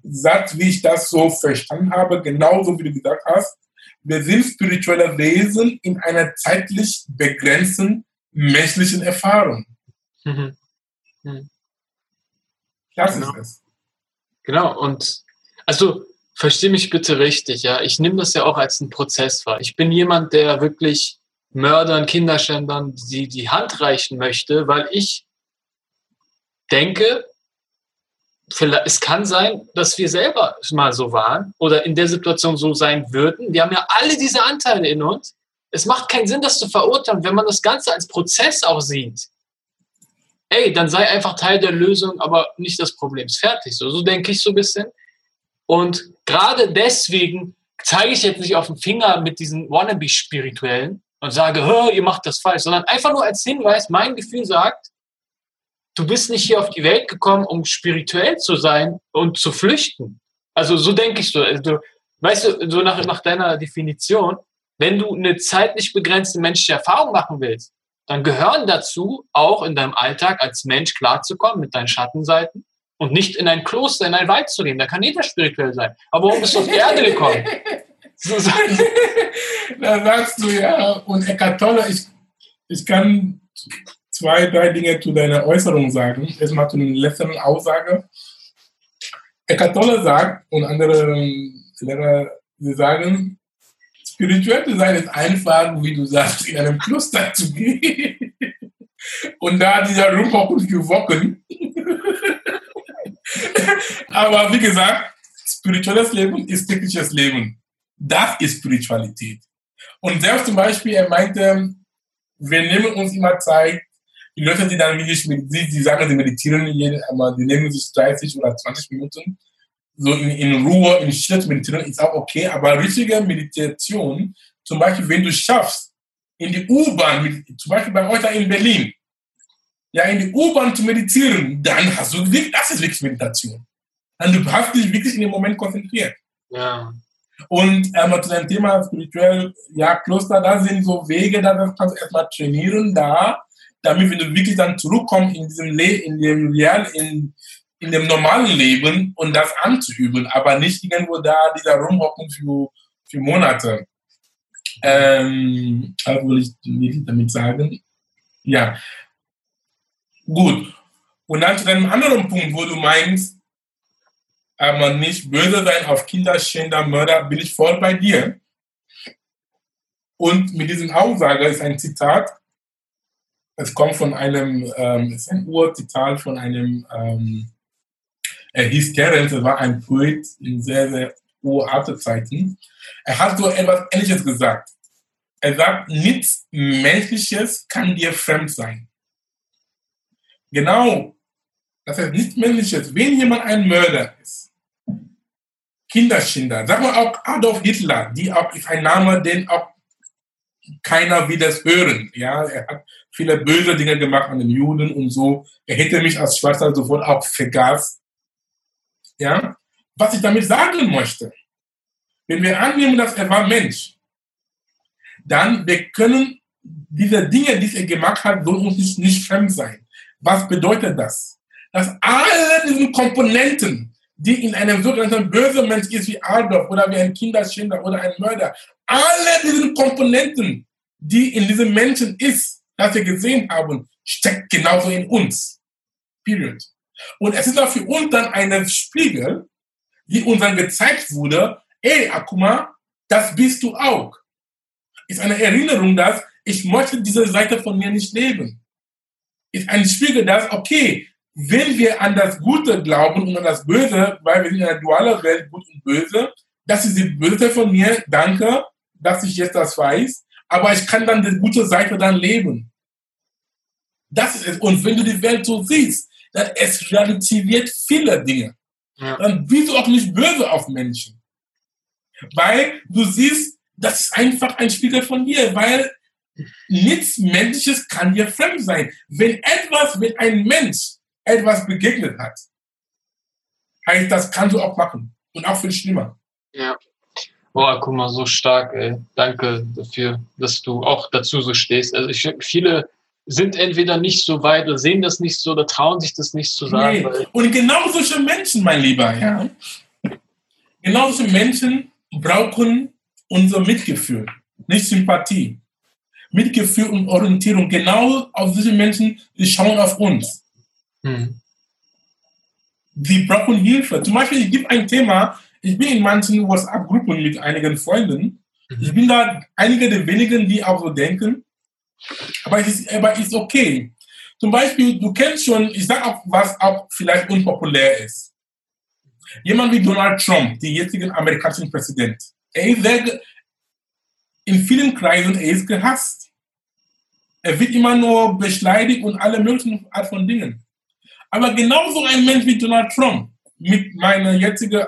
Satz, wie ich das so verstanden habe, genauso wie du gesagt hast. Wir sind spirituelle Wesen in einer zeitlich begrenzten menschlichen Erfahrung. Mhm. Mhm. Das Genau. ist es. Genau, und also verstehe mich bitte richtig, ja. Ich nehme das ja auch als einen Prozess wahr. Ich bin jemand, der wirklich Mördern, Kinderschändern die, die Hand reichen möchte, weil ich denke, es kann sein, dass wir selber mal so waren oder in der Situation so sein würden. Wir haben ja alle diese Anteile in uns. Es macht keinen Sinn, das zu verurteilen, wenn man das Ganze als Prozess auch sieht. Ey, dann sei einfach Teil der Lösung, aber nicht des Problems. Fertig. So, so denke ich so ein bisschen. Und gerade deswegen zeige ich jetzt nicht auf den Finger mit diesen Wannabe-Spirituellen und sage, "Hör, ihr macht das falsch, sondern einfach nur als Hinweis, mein Gefühl sagt, du bist nicht hier auf die Welt gekommen, um spirituell zu sein und zu flüchten. Also so denke ich so. Also, du, weißt du, so nach, nach deiner Definition, wenn du eine zeitlich begrenzte menschliche Erfahrung machen willst, dann gehören dazu auch in deinem Alltag als Mensch klarzukommen mit deinen Schattenseiten und nicht in ein Kloster, in ein Wald zu gehen. Da kann jeder spirituell sein. Aber warum bist du auf die Erde gekommen? So, so, da sagst du ja, und Eckart Tolle, ich, ich kann zwei, drei Dinge zu deiner Äußerung sagen. Erstmal zu der letzten Aussage. Eckart Tolle sagt, und andere Lehrer, sie sagen, spirituell zu sein ist einfach, wie du sagst, in einem Kloster zu gehen. Und da dieser Rumhocken für Wochen. Aber wie gesagt, spirituelles Leben ist tägliches Leben. Das ist Spiritualität. Und selbst zum Beispiel, er meinte, wir nehmen uns immer Zeit, die Leute, die dann wirklich, die, die sagen, sie meditieren, die nehmen sich 30 oder 20 Minuten, so in, in Ruhe, in Stille zu meditieren, ist auch okay, aber richtige Meditation, zum Beispiel, wenn du schaffst, in die U-Bahn, zum Beispiel bei euch da in Berlin, ja, in die U-Bahn zu meditieren, dann hast du wirklich, das ist wirklich Meditation. Dann du hast dich wirklich in dem Moment konzentriert. Ja. Und ähm, zu dem Thema spirituell, ja, Kloster, da sind so Wege, da kannst du erstmal trainieren da, damit, du wirklich dann zurückkommst in diesem Le in dem Real, in, in dem normalen Leben und das anzuüben, aber nicht irgendwo da dieser rumhocken für, für Monate. Ähm, ich, will ich damit sagen? Ja. Gut. Und dann zu einem anderen Punkt, wo du meinst, aber nicht böse sein auf Kinder, Schänder, Mörder, bin ich voll bei dir. Und mit diesem Aussage ist ein Zitat, es kommt von einem, ähm, es ist ein Urzitat von einem, ähm, er hieß Terence, er war ein Poet in sehr, sehr uralte Zeiten. Er hat so etwas Ähnliches gesagt. Er sagt, nichts Menschliches kann dir fremd sein. Genau, das heißt nichts Menschliches. Wenn jemand ein Mörder ist, Kinderschinder, sagen wir auch Adolf Hitler, die auch ist ein Name, den auch keiner will das hören. Ja, er hat viele böse Dinge gemacht an den Juden und so. Er hätte mich als Schwarzer sofort auch vergaß. Ja, was ich damit sagen möchte, wenn wir annehmen, dass er war Mensch, dann wir können diese Dinge, die er gemacht hat, so uns nicht fremd sein. Was bedeutet das? Dass alle diese Komponenten, die in einem sogenannten bösen Mensch ist wie Adolf oder wie ein Kinderschänder oder ein Mörder, alle diese Komponenten, die in diesem Menschen ist, das wir gesehen haben, steckt genauso in uns. Period. Und es ist auch für uns dann ein Spiegel, die uns dann gezeigt wurde, ey, Akuma, das bist du auch. Ist eine Erinnerung, dass ich möchte diese Seite von mir nicht leben. Ist ein Spiegel, dass, okay, wenn wir an das Gute glauben und an das Böse, weil wir sind in einer dualen Welt, gut und böse, das ist die Böse von mir, danke, dass ich jetzt das weiß, aber ich kann dann die gute Seite dann leben. Das ist es. Und wenn du die Welt so siehst, dann es relativiert viele Dinge. Ja. Dann bist du auch nicht böse auf Menschen. Weil du siehst, das ist einfach ein Spiegel von dir, weil nichts Menschliches kann dir fremd sein. Wenn etwas mit einem Mensch etwas begegnet hat, heißt, das kannst du auch machen. Und auch viel schlimmer. Ja. Boah, guck mal, so stark, ey. Danke dafür, dass du auch dazu so stehst. Also ich, viele sind entweder nicht so weit oder sehen das nicht so oder trauen sich das nicht zu sagen. Nee. Und genau solche Menschen, mein Lieber, ja. Genau solche Menschen brauchen unser Mitgefühl, nicht Sympathie. Mitgefühl und Orientierung. Genau auf diese Menschen, die schauen auf uns. Hm. Die brauchen Hilfe. Zum Beispiel, es gibt ein Thema, ich bin in manchen WhatsApp-Gruppen mit einigen Freunden. Mhm. Ich bin da einige der wenigen, die auch so denken. Aber es ist, aber ist okay. Zum Beispiel, du kennst schon, ich sage auch, was auch vielleicht unpopulär ist. Jemand wie Donald Trump, der jetzige amerikanische Präsident, er ist sehr, in vielen Kreisen, er ist gehasst. Er wird immer nur beschleidigt und alle möglichen Art von Dingen. Aber genauso ein Mensch wie Donald Trump, mit meiner jetzigen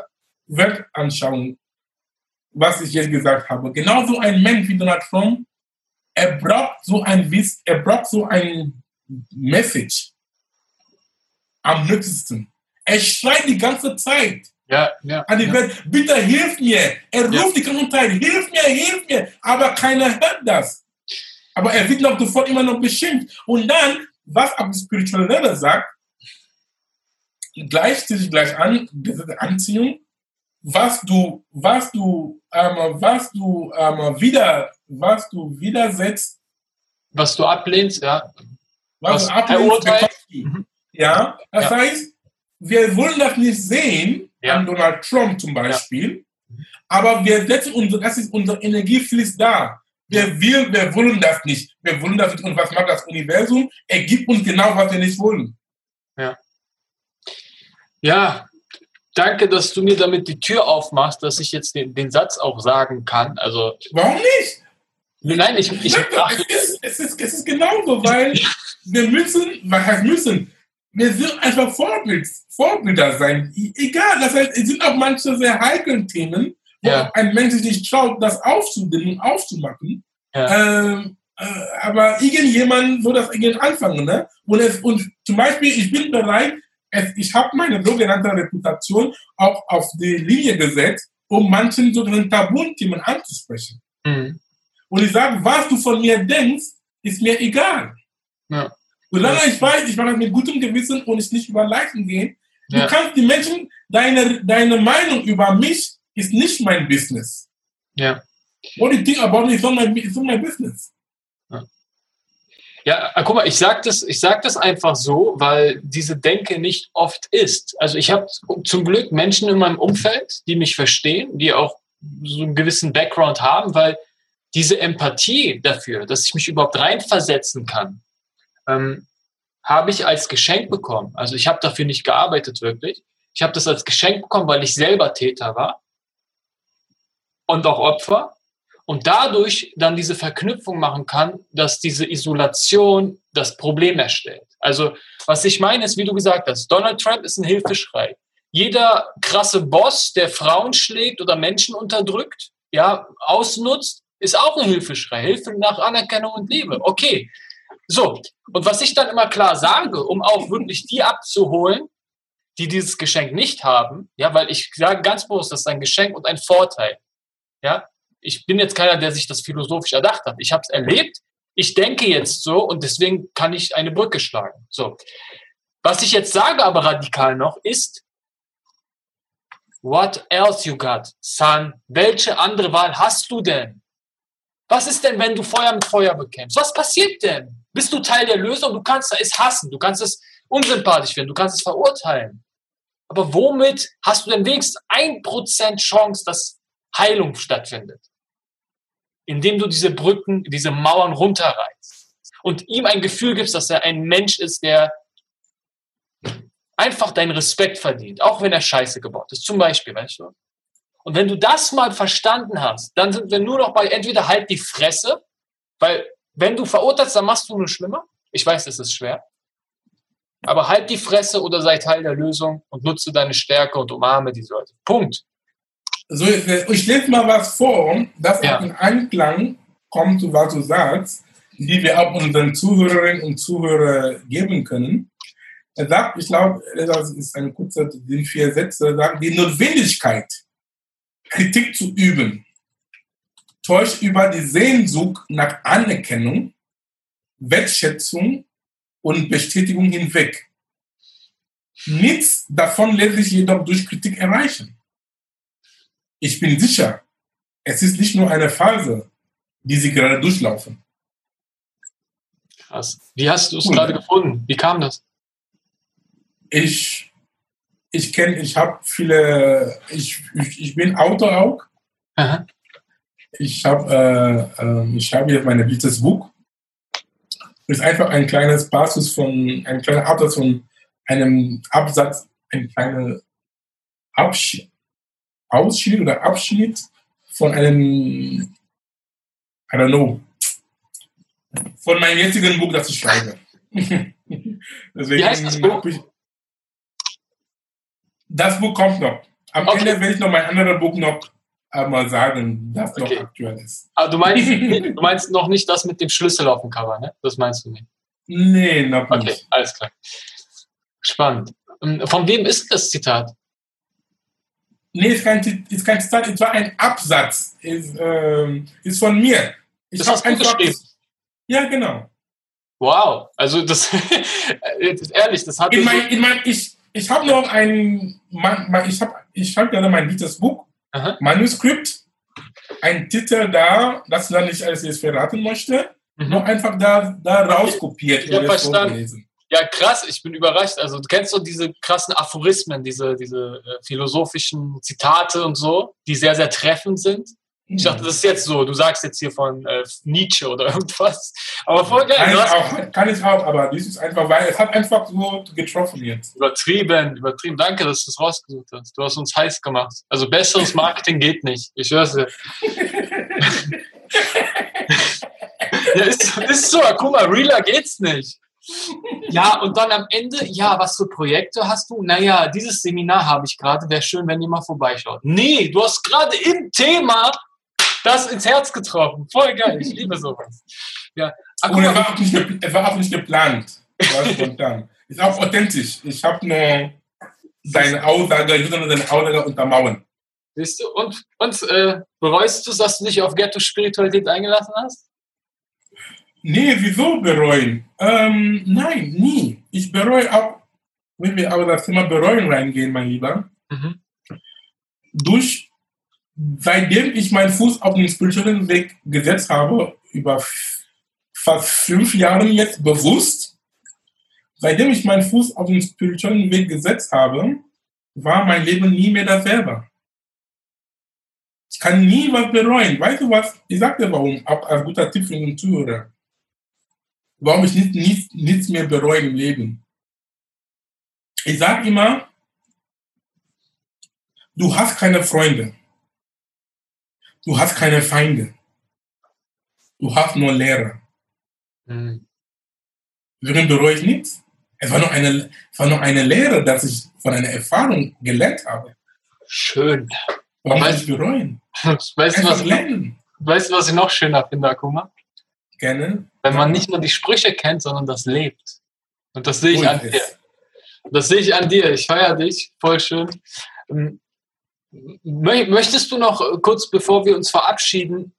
Weltanschauung, was ich jetzt gesagt habe. Genauso ein Mensch wie Donald Trump, er braucht so ein Wiss, er braucht so ein Message am nützlichsten. Er schreit die ganze Zeit ja, ja, an die Welt, bitte hilf mir. Er ruft die ganze Zeit, hilf mir, hilf mir. Aber keiner hört das. Aber er wird noch sofort immer noch beschimpft. Und dann, was ab spirituelle Level sagt, gleicht sich gleich an, diese Anziehung, was du, was du, ähm, was du ähm, wieder, was du widersetzt, Was du ablehnst, ja. was, Was du ablehnst. Mhm. Ja, das Ja. heißt, wir wollen das nicht sehen Ja. an Donald Trump zum Beispiel, aber wir setzen unsere, das ist unser Energiefluss da. Wir, will, wir wollen das nicht. Wir wollen das nicht. Und was macht das Universum? Er gibt uns genau, was wir nicht wollen. Ja, danke, dass du mir damit die Tür aufmachst, dass ich jetzt den, den Satz auch sagen kann. Also, Warum nicht? nein, ich, ich, es, ist, es, ist, es ist genauso, weil wir müssen, was heißt müssen? Wir sind einfach Vorbild, Vorbilder sein. Egal, das heißt, es sind auch manche sehr heiklen Themen, wo Ja. ein Mensch sich nicht traut, das aufzubinden, aufzumachen. Ja. Ähm, äh, aber irgendjemand soll das irgendwie anfangen. Ne? Und, es, und zum Beispiel, ich bin bereit, es, ich habe meine sogenannte Reputation auch auf die Linie gesetzt, um manchen sogenannten Tabuthemen anzusprechen. Mhm. Und ich sage, was du von mir denkst, ist mir egal. Ja. Solange ich weiß, ich mache das mit gutem Gewissen und ich nicht über Leichen gehen. Du Ja. kannst die Menschen, deine, deine Meinung über mich ist nicht mein Business. Ja. What you think about me is not my, is not my business. Ja, äh, guck mal, ich sage das, sag das einfach so, weil diese Denke nicht oft ist. Also ich habe zum Glück Menschen in meinem Umfeld, die mich verstehen, die auch so einen gewissen Background haben, weil diese Empathie dafür, dass ich mich überhaupt reinversetzen kann, ähm, habe ich als Geschenk bekommen. Also ich habe dafür nicht gearbeitet wirklich. Ich habe das als Geschenk bekommen, weil ich selber Täter war und auch Opfer und dadurch dann diese Verknüpfung machen kann, dass diese Isolation das Problem erstellt. Also was ich meine ist, wie du gesagt hast, Donald Trump ist ein Hilfeschrei. Jeder krasse Boss, der Frauen schlägt oder Menschen unterdrückt, ja, ausnutzt, ist auch ein Hilfeschrei. Hilfe nach Anerkennung und Liebe. Okay. So. Und was ich dann immer klar sage, um auch wirklich die abzuholen, die dieses Geschenk nicht haben, ja, weil ich sage ganz bewusst, das ist ein Geschenk und ein Vorteil. Ja, ich bin jetzt keiner, der sich das philosophisch erdacht hat. Ich habe es erlebt. Ich denke jetzt so und deswegen kann ich eine Brücke schlagen. So. Was ich jetzt sage aber radikal noch ist, what else you got, son? Welche andere Wahl hast du denn? Was ist denn, wenn du Feuer mit Feuer bekämpfst? Was passiert denn? Bist du Teil der Lösung? Du kannst es hassen, du kannst es unsympathisch finden, du kannst es verurteilen. Aber womit hast du denn wenigstens ein Prozent Chance, dass Heilung stattfindet? Indem du diese Brücken, diese Mauern runterreißt und ihm ein Gefühl gibst, dass er ein Mensch ist, der einfach deinen Respekt verdient, auch wenn er Scheiße gebaut ist. Zum Beispiel, weißt du? Und wenn du das mal verstanden hast, dann sind wir nur noch bei entweder halt die Fresse, weil wenn du verurteilst, dann machst du nur schlimmer. Ich weiß, es ist schwer. Aber halt die Fresse oder sei Teil der Lösung und nutze deine Stärke und umarme die Leute. Punkt. So, ich lese mal was vor, das Ja. in Einklang kommt, zu was du sagst, die wir auch unseren Zuhörerinnen und Zuhörern geben können. Er sagt, ich glaube, das ist eine kurze, die vier Sätze, er sagt, die Notwendigkeit, Kritik zu üben, täuscht über die Sehnsucht nach Anerkennung, Wertschätzung und Bestätigung hinweg. Nichts davon lässt sich jedoch durch Kritik erreichen. Ich bin sicher, es ist nicht nur eine Phase, die Sie gerade durchlaufen. Krass. Wie hast du es Cool. gerade gefunden? Wie kam das? Ich, ich kenne, ich habe viele, ich, ich, ich bin Autor auch. Aha. Ich habe äh, äh, ich habe hier mein letztes Buch. Das ist einfach ein kleines Passus von, ein kleiner Absatz von einem Absatz, ein kleiner Abschied, Ausschnitt oder Abschnitt von einem, I don't know, von meinem jetzigen Buch, das ich schreibe. Deswegen Wie heißt das Buch? das Buch kommt noch. Am Okay. Ende werde ich noch mein anderes Buch noch äh, mal sagen, das Okay. noch aktuell ist. Aber du meinst, du meinst noch nicht das mit dem Schlüssel auf dem Cover, ne? Das meinst du nicht. Nee, noch Okay, nicht. alles klar. Spannend. Ähm, Von wem ist das Zitat? Nee, ist kein, ist kein Zitat, es war ein Absatz. Ist, ähm, ist von mir. Ich Das hab hast du geschrieben? Ja, genau. Wow. Also das, ehrlich, das hat In mein, in mein, ich ich habe noch ein, man, man, ich habe ich schreibe gerade mein drittes Buch, Aha. Manuskript, ein Titel da, das ich dann nicht alles jetzt verraten möchte, Mhm. nur einfach da, da rauskopiert Ich hab und das verstanden. Ja, krass, ich bin überrascht. Also, du kennst doch diese krassen Aphorismen, diese, diese äh, philosophischen Zitate und so, die sehr, sehr treffend sind. Ich dachte, das ist jetzt so, du sagst jetzt hier von äh, Nietzsche oder irgendwas. Aber voll geil, Kann ich, auch, kann ich auch, aber dies ist einfach, weil es hat einfach so getroffen jetzt. übertrieben, übertrieben. Danke, dass du es rausgesucht hast. Du hast uns heiß gemacht. Also besseres Marketing geht nicht. Ich schwör's dir. ja, ist, ist so, guck mal, realer geht's nicht. Ja, und dann am Ende, ja, was für Projekte hast du? Naja, dieses Seminar habe ich gerade, wäre schön, wenn ihr mal vorbeischaut. Nee, du hast gerade im Thema das ins Herz getroffen. Voll geil, ich liebe sowas. Ja, guck Und es mal, war auch nicht, es war auch nicht geplant. Es war spontan. Ist auch authentisch. Ich habe nur seine Aussage, ich will nur seine Aussage untermauern. siehst du, und, und äh, bereust du es, dass du dich auf Ghetto-Spiritualität eingelassen hast? Nee, wieso bereuen? Ähm, nein, nie. Ich bereue auch, wenn wir aber das Thema bereuen reingehen, mein Lieber, Mhm. durch, seitdem ich meinen Fuß auf den spirituellen Weg gesetzt habe, über fast fünf Jahre jetzt bewusst, seitdem ich meinen Fuß auf den spirituellen Weg gesetzt habe, war mein Leben nie mehr dasselbe. Ich kann nie was bereuen. Weißt du was? Ich sag dir warum, auch als guter Tipp für den Zuhörer. Warum ich nicht, nichts, nichts mehr bereue im Leben. Ich sag immer, du hast keine Freunde. Du hast keine Feinde. Du hast nur Lehrer. Mhm. Warum bereue ich nichts? Es war nur eine, es war nur eine Lehre, dass ich von einer Erfahrung gelernt habe. Schön. Warum Weißt- ich bereuen? Weißt du, was lernen. weißt du, was ich noch schöner finde, Akuma? Gerne. Wenn man nicht nur die Sprüche kennt, sondern das lebt. Und das sehe ich an dir. Das sehe ich an dir. Ich feiere dich. Voll schön. Ähm, mö- Möchtest du noch äh, kurz, bevor wir uns verabschieden,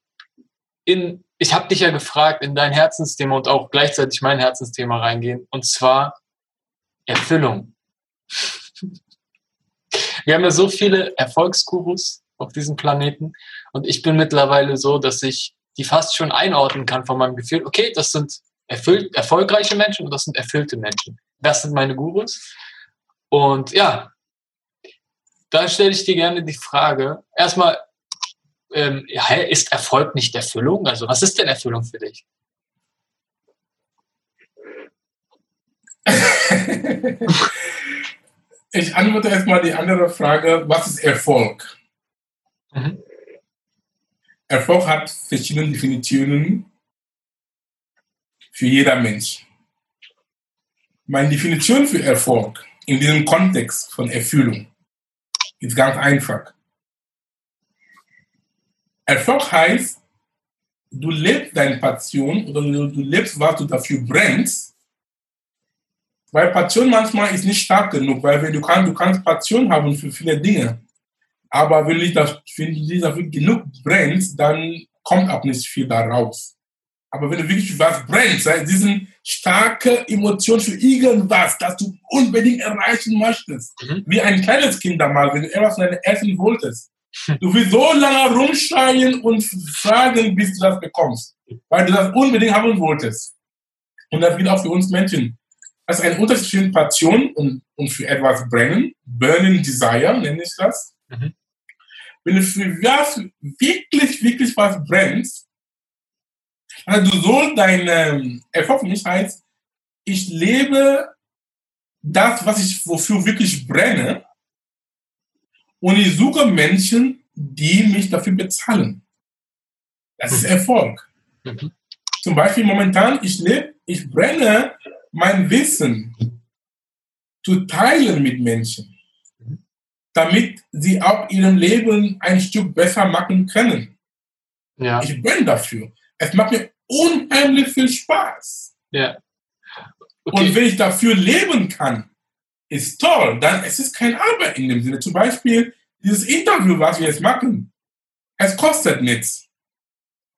in, ich habe dich ja gefragt, in dein Herzensthema und auch gleichzeitig mein Herzensthema reingehen, und zwar Erfüllung. Wir haben ja so viele Erfolgsgurus auf diesem Planeten und ich bin mittlerweile so, dass ich die fast schon einordnen kann von meinem Gefühl, okay, das sind erfüllt, erfolgreiche Menschen und das sind erfüllte Menschen. Das sind meine Gurus. Und ja, da stelle ich dir gerne die Frage, erstmal, ähm, ist Erfolg nicht Erfüllung? Also was ist denn Erfüllung für dich? ich antworte erstmal die andere Frage, was ist Erfolg? Mhm. Erfolg hat verschiedene Definitionen für jeder Mensch. Meine Definition für Erfolg in diesem Kontext von Erfüllung ist ganz einfach. Erfolg heißt, du lebst deine Passion oder du, lebst, was du dafür brennst. Weil Passion manchmal ist nicht stark genug, weil du, kannst, du kannst Passion haben für viele Dinge. Aber wenn du nicht das- wenn nicht dafür genug brennst, dann kommt auch nicht viel daraus. Aber wenn du wirklich für was brennst, sei es diese starke Emotion für irgendwas, das du unbedingt erreichen möchtest, Mhm. wie ein kleines Kind damals, wenn du etwas von deinem Essen wolltest, du willst so lange rumschreien und fragen, bis du das bekommst, weil du das unbedingt haben wolltest. Und das gilt auch für uns Menschen. Das ist ein Unterschied zwischen Passion und, und für etwas brennen, burning desire, nenne ich das. Mhm. Wenn du für was wirklich, wirklich was brennst, also du sollst dein ähm, Erfolg mich heißt, ich lebe das, was ich wofür wirklich brenne, und ich suche Menschen, die mich dafür bezahlen. Das ist Erfolg. Mhm. Zum Beispiel momentan, ich lebe, ich brenne mein Wissen zu teilen mit Menschen, damit sie auch ihrem Leben ein Stück besser machen können. Ja, Ich brenne dafür. Es macht mir unheimlich viel Spaß. ja. Und Okay. wenn ich dafür leben kann, ist toll. Dann es ist kein Arbeit in dem Sinne. Zum Beispiel dieses Interview, was wir jetzt machen, es kostet nichts.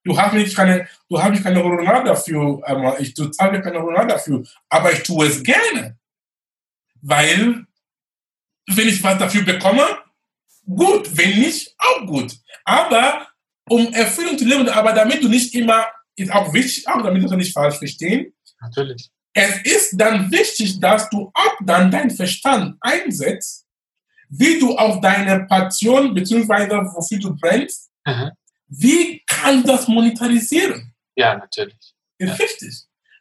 Du hast nicht keine, du hast nicht keine Honorar dafür, aber ich mir keine Honorar dafür, aber ich tue es gerne, weil wenn ich was dafür bekomme, gut, wenn nicht, auch gut. Aber um Erfüllung zu leben, aber damit du nicht immer, ist auch wichtig, auch damit wir nicht falsch verstehen. Natürlich. Es ist dann wichtig, dass du auch dann deinen Verstand einsetzt, wie du auf deine Passion beziehungsweise wofür du brennst, Mhm. wie kann das monetarisieren? Ja, natürlich. Ist Ja. richtig.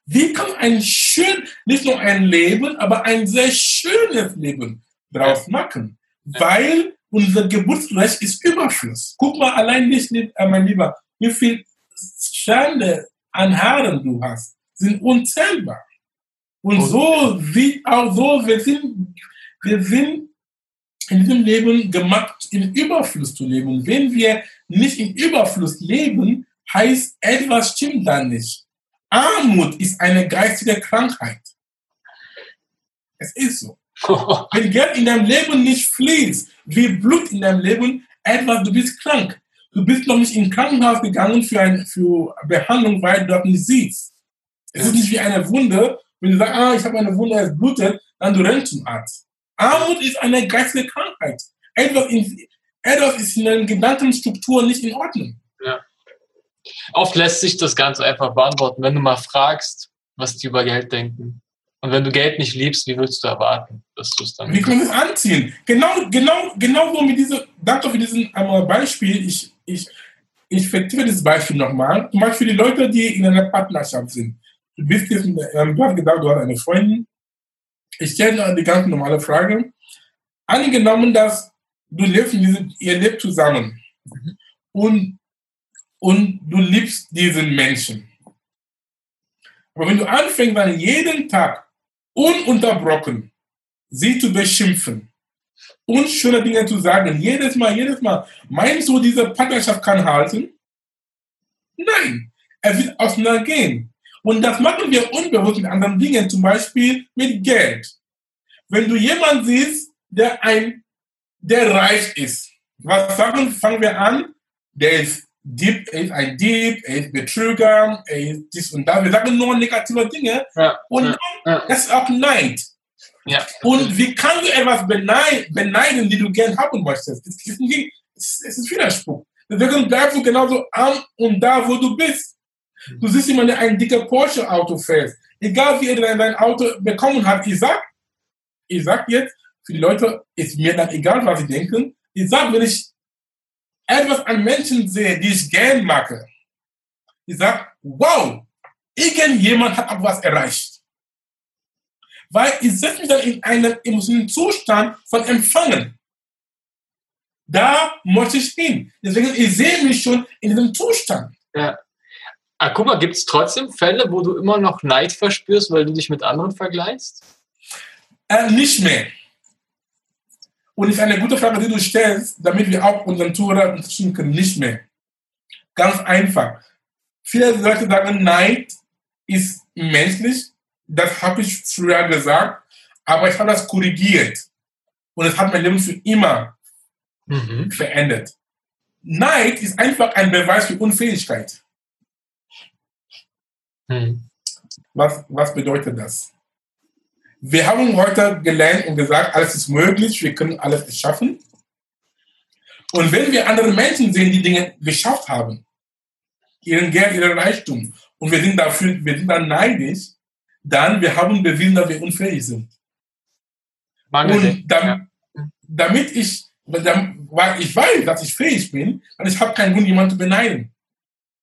Wie kann ein schön, nicht nur ein Leben, aber ein sehr schönes Leben draus machen? Weil unser Geburtsrecht ist Überfluss. Guck mal allein nicht, lieb- äh, mein Lieber, wie viel Sterne an Haaren du hast, sind unzählbar. Und so wie auch so, wir sind, wir sind in diesem Leben gemacht, im Überfluss zu leben. Und wenn wir nicht im Überfluss leben, heißt etwas stimmt da nicht. Armut ist eine geistige Krankheit. Es ist so. Wenn Geld in deinem Leben nicht fließt, wie Blut in deinem Leben, etwas, du bist krank. Du bist noch nicht ins Krankenhaus gegangen für, ein, für Behandlung, weil du dort nicht siehst. Es ist nicht wie eine Wunde. Wenn du sagst, ah, ich habe eine Wunde, es blutet, dann du rennst zum Arzt. Armut ist eine geistige Krankheit. Etwas, in, etwas ist in deinen Gedankenstrukturen nicht in Ordnung. Oft lässt sich das ganz einfach beantworten, wenn du mal fragst, was die über Geld denken. Und wenn du Geld nicht liebst, wie willst du erwarten, dass du es dann. Wie können wir es anziehen? Genau, genau, genau so mit diesem, danke für diesen Beispiel. Ich, ich, ich vertiefe das Beispiel nochmal. Zum Beispiel die Leute, die in einer Partnerschaft sind. Du bist jetzt, ähm, du hast gesagt, du hast eine Freundin. Ich stelle die ganz normale Frage. Angenommen, dass du lebst diesem, ihr lebt zusammen und, und du liebst diesen Menschen. Aber wenn du anfängst, dann jeden Tag ununterbrochen sie zu beschimpfen, unschöne Dinge zu sagen, jedes Mal, jedes Mal, meinst du, diese Partnerschaft kann halten? Nein, es wird auseinandergehen. Und das machen wir unbewusst mit anderen Dingen, zum Beispiel mit Geld. Wenn du jemanden siehst, der ein, der reich ist, was sagen, fangen wir an, der ist Dieb, er ist ein Dieb, er ist Betrüger, er ist dies und das. Wir sagen nur negative Dinge Ja, und ja, das ist auch Neid. ja. Und wie kannst du etwas beneiden, beneiden die du gern haben möchtest? Das ist, nicht, es ist Widerspruch. Deswegen bleibst du genauso arm und da, wo du bist. Du siehst jemanden, der ein dicker Porsche-Auto fährt. Egal wie er dein Auto bekommen hat, ich sag, ich sag jetzt, für die Leute ist mir dann egal, was sie denken. Ich sag, wenn ich etwas an Menschen sehe, die ich gern mag, ich sag, wow, irgendjemand hat auch was erreicht. Weil ich setze mich dann in einen emotionalen Zustand von Empfangen. Da muss ich hin. Deswegen, ich sehe mich schon in diesem Zustand. Ah, guck mal, gibt es trotzdem Fälle, wo du immer noch Neid verspürst, weil du dich mit anderen vergleichst? Äh, nicht mehr. Und ist eine gute Frage, die du stellst, damit wir auch unseren Zuhörer unterstützen können. Nicht mehr. Ganz einfach. Viele Leute sagen, Neid ist menschlich. Das habe ich früher gesagt. Aber ich habe das korrigiert. Und es hat mein Leben für immer Mhm. verändert. Neid ist einfach ein Beweis für Unfähigkeit. Mhm. Was, was bedeutet das? Wir haben heute gelernt und gesagt, alles ist möglich, wir können alles schaffen. Und wenn wir andere Menschen sehen, die Dinge geschafft haben, ihren Geld, ihren Reichtum, und wir sind dafür, wir sind dann neidisch, dann wir haben bewiesen, dass wir unfähig sind. Mangel. Und dam, damit ich, weil ich weiß, dass ich fähig bin, und ich habe keinen Grund, jemanden zu beneiden.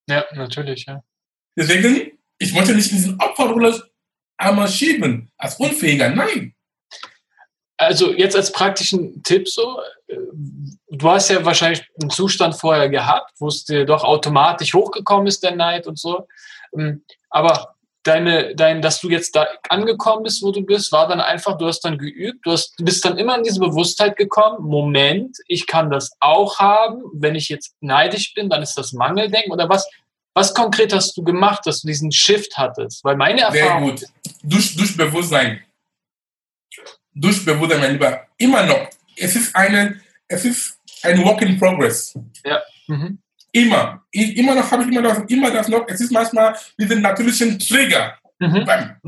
Ja, natürlich, ja. Deswegen, ich möchte nicht in diesen Opferrolle einmal schieben, als Unfähiger, nein. Also jetzt als praktischen Tipp so, äh, du hast ja wahrscheinlich einen Zustand vorher gehabt, wo es dir doch automatisch hochgekommen ist, der Neid und so. Ähm, Aber deine, dein, dass du jetzt da angekommen bist, wo du bist, war dann einfach, du hast dann geübt, du, hast, bist dann immer in diese Bewusstheit gekommen, Moment, ich kann das auch haben, wenn ich jetzt neidisch bin, dann ist das Mangeldenken oder was? Was konkret hast du gemacht, dass du diesen Shift hattest? Weil meine Sehr Erfahrung, gut. Durch, durch Bewusstsein. Durch Bewusstsein, mein Lieber. Immer noch. Es ist, eine, es ist ein Work in Progress. mhm. Immer. Ich, immer noch habe ich immer das, immer das noch. Es ist manchmal diesen natürlichen Trigger. Mhm. Bam.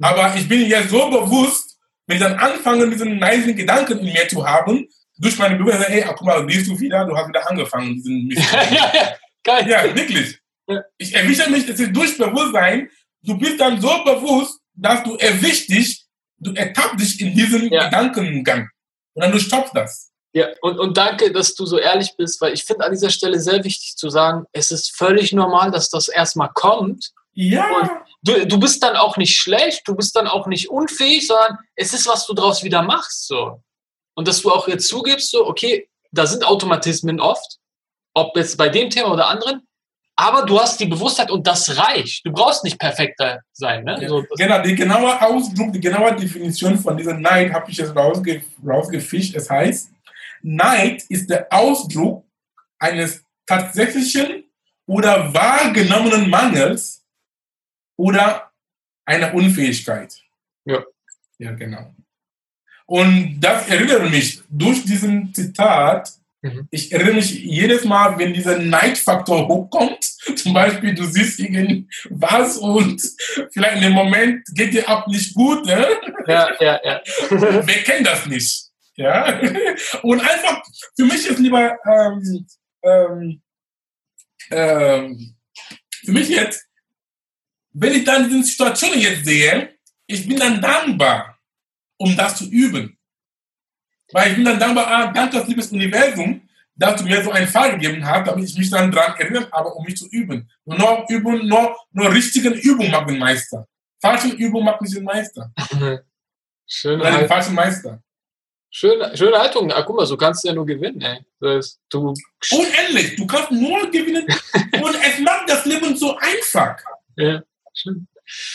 Aber ich bin jetzt so bewusst, wenn ich dann anfange, diesen neisen Gedanken in mir zu haben, durch meine Bewusstsein, ey, guck mal, siehst du wieder, du hast wieder angefangen, diesen Mist. ja, ja, geil. Ja, wirklich. Ich erwische mich, es ist durch Bewusstsein, du bist dann so bewusst, dass du erwischst dich, du ertappst dich in diesem Ja. Gedankengang. Und dann du stoppst das. Ja, und, und danke, dass du so ehrlich bist, weil ich finde an dieser Stelle sehr wichtig zu sagen, es ist völlig normal, dass das erstmal kommt. Ja. Du, du bist dann auch nicht schlecht, du bist dann auch nicht unfähig, sondern es ist, was du daraus wieder machst. So. Und dass du auch jetzt zugibst, so, okay, da sind Automatismen oft, ob jetzt bei dem Thema oder anderen, aber du hast die Bewusstheit und das reicht. Du brauchst nicht perfekter sein. Ne? Ja. So, Genau, die genaue Ausdruck, die genaue Definition von diesem Neid habe ich jetzt rausge rausgefischt. Es heißt, Neid ist der Ausdruck eines tatsächlichen oder wahrgenommenen Mangels oder einer Unfähigkeit. Ja. Ja, genau. Und das erinnert mich durch diesen Zitat, Mhm. ich erinnere mich jedes Mal, wenn dieser Neidfaktor hochkommt, zum Beispiel du siehst irgendwas und vielleicht in dem Moment geht dir ab nicht gut, ne? ja, ja, ja. Wer kennt das nicht? Ja? Und einfach, für mich ist lieber, ähm, ähm, ähm, für mich jetzt, wenn ich dann diese Situation jetzt sehe, ich bin dann dankbar, um das zu üben. Weil ich bin dann dankbar, ah, danke, liebes Universum, dass du mir so einen Fall gegeben hast, damit ich mich dann daran erinnere, aber um mich zu üben. Und nur üben, nur, nur richtigen Übung macht den Meister. Falsche Übung macht nicht den Meister. Schöne, Oder den falschen Meister. schöne, schöne Haltung. Ah, guck mal, so kannst du ja nur gewinnen. Ey. Das du, Unendlich. Du kannst nur gewinnen. und es macht das Leben so einfach. ja, schön.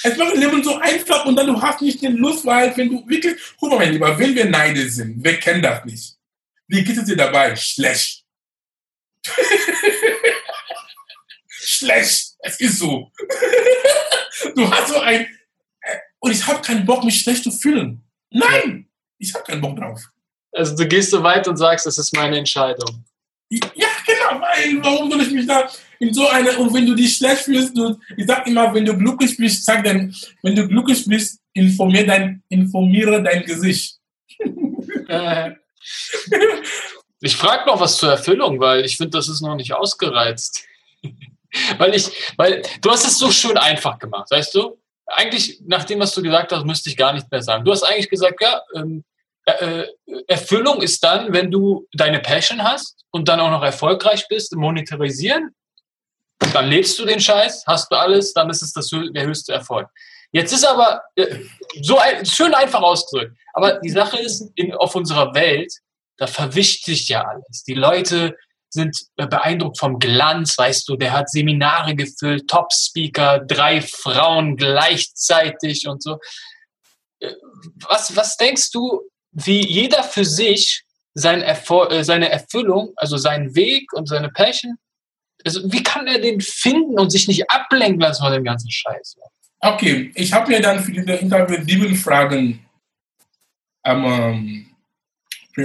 Es macht das Leben so einfach und dann du hast nicht den Lust, weil wenn du wirklich, guck mal, mein Lieber, wenn wir neidisch sind, wer kennt das nicht? Wie geht es dir dabei? Schlecht. Schlecht. Es ist so. du hast so ein, äh, und ich habe keinen Bock, mich schlecht zu fühlen. Nein, ich habe keinen Bock drauf. Also du gehst so weit und sagst, das ist meine Entscheidung. Ja, genau, weil warum soll ich mich da in so einer, und wenn du dich schlecht fühlst, du, ich sag immer, wenn du glücklich bist, sag dann, wenn du glücklich bist, informier dein, informiere dein Gesicht. Äh, ich frage noch was zur Erfüllung, weil ich finde, das ist noch nicht ausgereizt. weil ich, weil du hast es so schön einfach gemacht, weißt du? Eigentlich, nach dem, was du gesagt hast, müsste ich gar nicht mehr sagen. Du hast eigentlich gesagt, ja, ähm, äh, Erfüllung ist dann, wenn du deine Passion hast und dann auch noch erfolgreich bist, monetarisieren, dann lebst du den Scheiß, hast du alles, dann ist es das, der höchste Erfolg. Jetzt ist aber äh, so ein, schön einfach ausgedrückt. Aber die Sache ist, in, auf unserer Welt, da verwischt sich ja alles. Die Leute sind äh, beeindruckt vom Glanz, weißt du, der hat Seminare gefüllt, Top-Speaker, drei Frauen gleichzeitig und so. Äh, Was, was denkst du, wie jeder für sich sein Erfol äh, seine Erfüllung, also seinen Weg und seine Passion, also wie kann er den finden und sich nicht ablenken lassen von dem ganzen Scheiß? Okay, ich habe mir dann für diese Interview sieben Fragen ähm,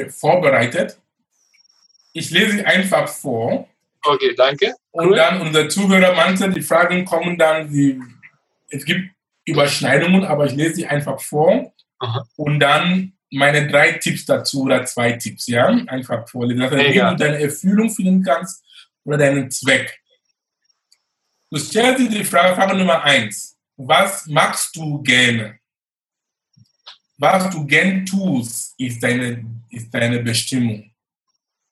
vorbereitet. Ich lese sie einfach vor. Okay, danke. Und Cool. dann unser Zuhörer, manche, die Fragen kommen dann, sie, es gibt Überschneidungen, aber ich lese sie einfach vor. Aha. Und dann meine drei Tipps dazu oder zwei Tipps, ja? Einfach vorlesen. Dass Mega. du deine Erfüllung finden kannst oder deinen Zweck. Du stellst dir die Frage, Frage Nummer eins. Was magst du gerne? Was du gern tust, ist deine, ist deine Bestimmung.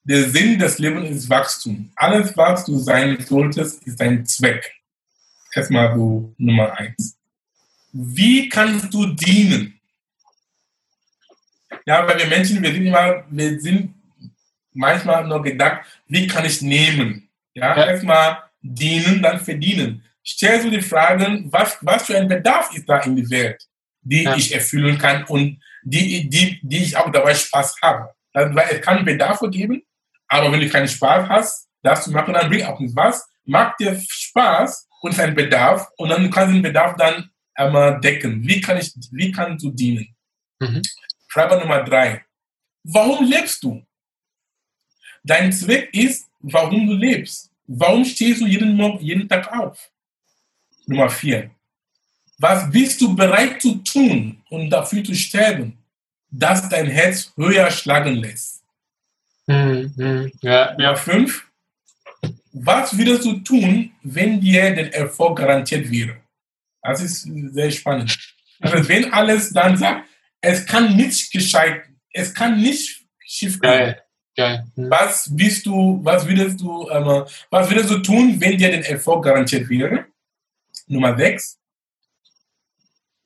Der Sinn des Lebens ist Wachstum. Alles, was du sein solltest, ist dein Zweck. Erstmal so Nummer eins. Wie kannst du dienen? Ja, weil wir Menschen, wir sind immer, wir sind manchmal nur gedacht, wie kann ich nehmen? Ja, Ja. erstmal dienen, dann verdienen. Stellst du die Fragen, was, was für ein Bedarf ist da in der Welt, die Ja. ich erfüllen kann und die, die, die ich auch dabei Spaß habe. Also, weil es kann Bedarfe geben, aber wenn du keinen Spaß hast, das zu machen, dann bringt auch nicht was. Macht dir Spaß und ein Bedarf und dann kannst du den Bedarf dann einmal decken. Wie kann ich, wie kannst du dienen? Mhm. Frage Nummer drei. Warum lebst du? Dein Zweck ist, warum du lebst. Warum stehst du jeden, Morgen, jeden Tag auf? Nummer vier. Was bist du bereit zu tun und dafür zu sterben, dass dein Herz höher schlagen lässt? Mhm. Ja, Nummer fünf. Was würdest du tun, wenn dir der Erfolg garantiert wäre? Das ist sehr spannend. Also wenn alles dann sagt, es kann nicht gescheit, es kann nicht schief gehen. Geil. Geil. Mhm. Was bist du, was würdest du, ähm, was würdest du tun, wenn dir der Erfolg garantiert wäre? Nummer sechs.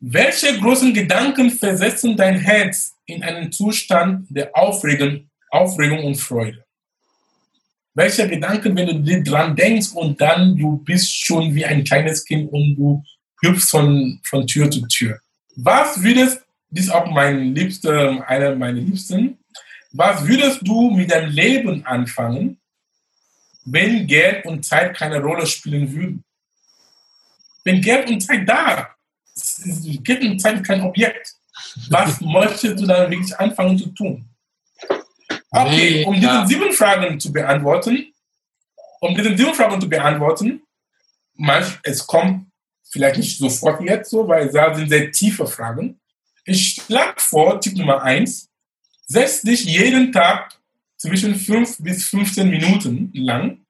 Welche großen Gedanken versetzen dein Herz in einen Zustand der Aufregung, Aufregung und Freude? Welche Gedanken, wenn du dir dran denkst und dann du bist schon wie ein kleines Kind und du hüpfst von, von Tür zu Tür? Was würdest, ist auch mein liebster, einer meiner Liebsten, was würdest du mit deinem Leben anfangen, wenn Geld und Zeit keine Rolle spielen würden? Wenn Geld und Zeit da, Geld und Zeit ist kein Objekt. Was möchtest du dann wirklich anfangen zu tun? Okay, um diese sieben Fragen zu beantworten, um diese sieben Fragen zu beantworten, manch, es kommt vielleicht nicht sofort jetzt so, weil da sind sehr tiefe Fragen. Ich schlage vor, Tipp Nummer eins, setz dich jeden Tag zwischen fünf bis 15 Minuten lang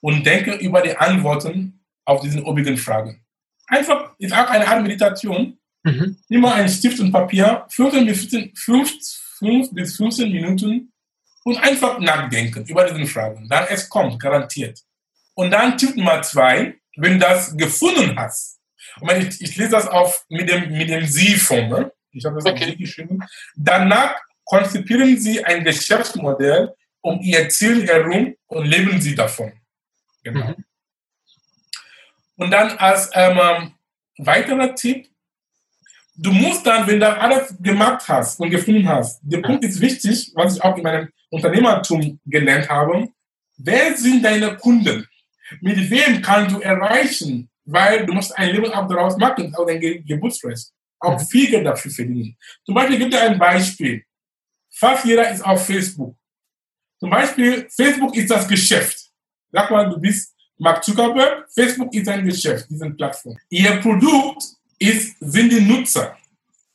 und denke über die Antworten auf diese obigen Fragen. Einfach, ist auch eine Art Meditation. Mhm. Nimm mal einen Stift und Papier, 15 bis 15, 5 bis 15 Minuten und einfach nachdenken über diese Fragen. Dann es kommt, garantiert. Und dann Tipp Nummer zwei, wenn du das gefunden hast, ich, ich lese das auf mit dem, mit dem Sie-Form, ne? ich habe das okay. auf Sie geschrieben, danach konzipieren Sie ein Geschäftsmodell um Ihr Ziel herum und leben Sie davon. Genau. Mhm. Und dann als ähm, weiterer Tipp, du musst dann, wenn du alles gemacht hast und gefunden hast, der Punkt ist wichtig, was ich auch in meinem Unternehmertum gelernt habe, wer sind deine Kunden? Mit wem kannst du erreichen? Weil du musst ein Leben auch daraus machen, auch dein Ge Geburtsrecht. Auch viel Geld dafür verdienen. Zum Beispiel gibt es ein Beispiel. Fast jeder ist auf Facebook. Zum Beispiel, Facebook ist das Geschäft. Sag mal, du bist Mark Zuckerberg, Facebook ist ein Geschäft, diese Plattform. Ihr Produkt ist, sind die Nutzer.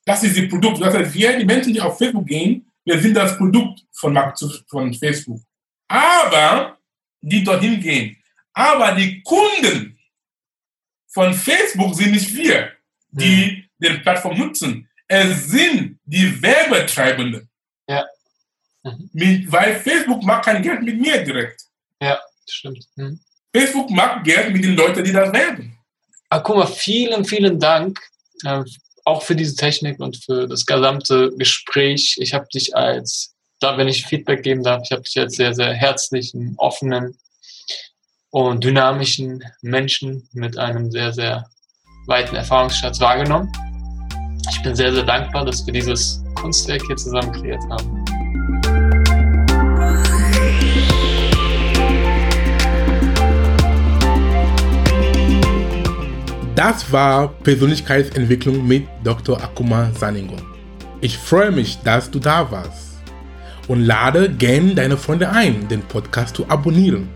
Das ist ihr Produkt. Das heißt, wir, die Menschen, die auf Facebook gehen, wir sind das Produkt von, Mark, von Facebook. Aber, die dorthin gehen. Aber die Kunden von Facebook sind nicht wir, die mhm. die Plattform nutzen. Es sind die Werbetreibenden. Ja. Mhm. Mit, weil Facebook macht kein Geld mit mir direkt. Ja, stimmt. Mhm. Facebook macht Geld mit den Leuten, die das werden. Ah, guck mal, vielen, vielen Dank äh, auch für diese Technik und für das gesamte Gespräch. Ich habe dich als, da wenn ich Feedback geben darf, ich habe dich als sehr, sehr herzlichen, offenen und dynamischen Menschen mit einem sehr, sehr weiten Erfahrungsschatz wahrgenommen. Ich bin sehr, sehr dankbar, dass wir dieses Kunstwerk hier zusammen kreiert haben. Das war Persönlichkeitsentwicklung mit Dr. Akuma Saningo. Ich freue mich, dass du da warst. Und lade gern deine Freunde ein, den Podcast zu abonnieren.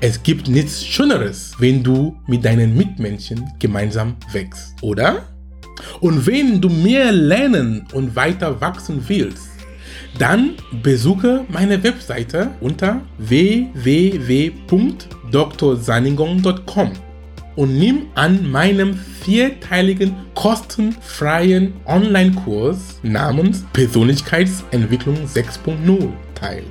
Es gibt nichts Schöneres, wenn du mit deinen Mitmenschen gemeinsam wächst, oder? Und wenn du mehr lernen und weiter wachsen willst, dann besuche meine Webseite unter www.drsaningong.com und nimm an meinem vierteiligen kostenfreien Online-Kurs namens Persönlichkeitsentwicklung 6.0 teil.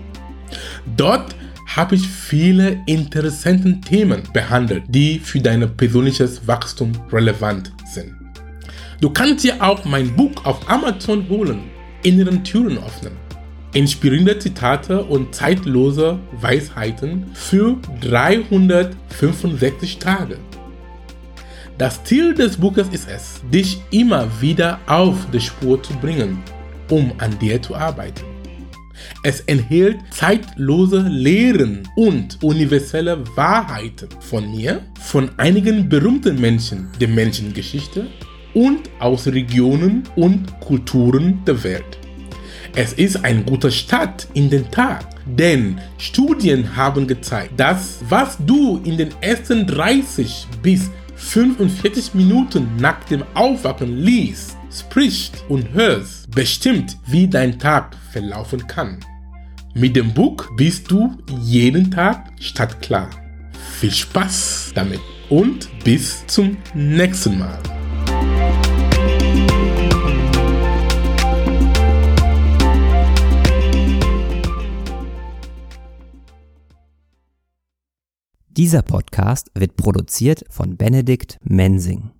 Dort habe ich viele interessante Themen behandelt, die für dein persönliches Wachstum relevant sind. Du kannst dir auch mein Buch auf Amazon holen, Inneren Türen öffnen. Inspirierende Zitate und zeitlose Weisheiten für 365 Tage. Das Ziel des Buches ist es, dich immer wieder auf die Spur zu bringen, um an dir zu arbeiten. Es enthält zeitlose Lehren und universelle Wahrheiten von mir, von einigen berühmten Menschen der Menschengeschichte und aus Regionen und Kulturen der Welt. Es ist ein guter Start in den Tag, denn Studien haben gezeigt, dass was du in den ersten 30 bis 45 Minuten nach dem Aufwachen liest, sprichst und hörst, bestimmt, wie dein Tag verlaufen kann. Mit dem Buch bist du jeden Tag startklar. Viel Spaß damit und bis zum nächsten Mal. Dieser Podcast wird produziert von Benedikt Mensing.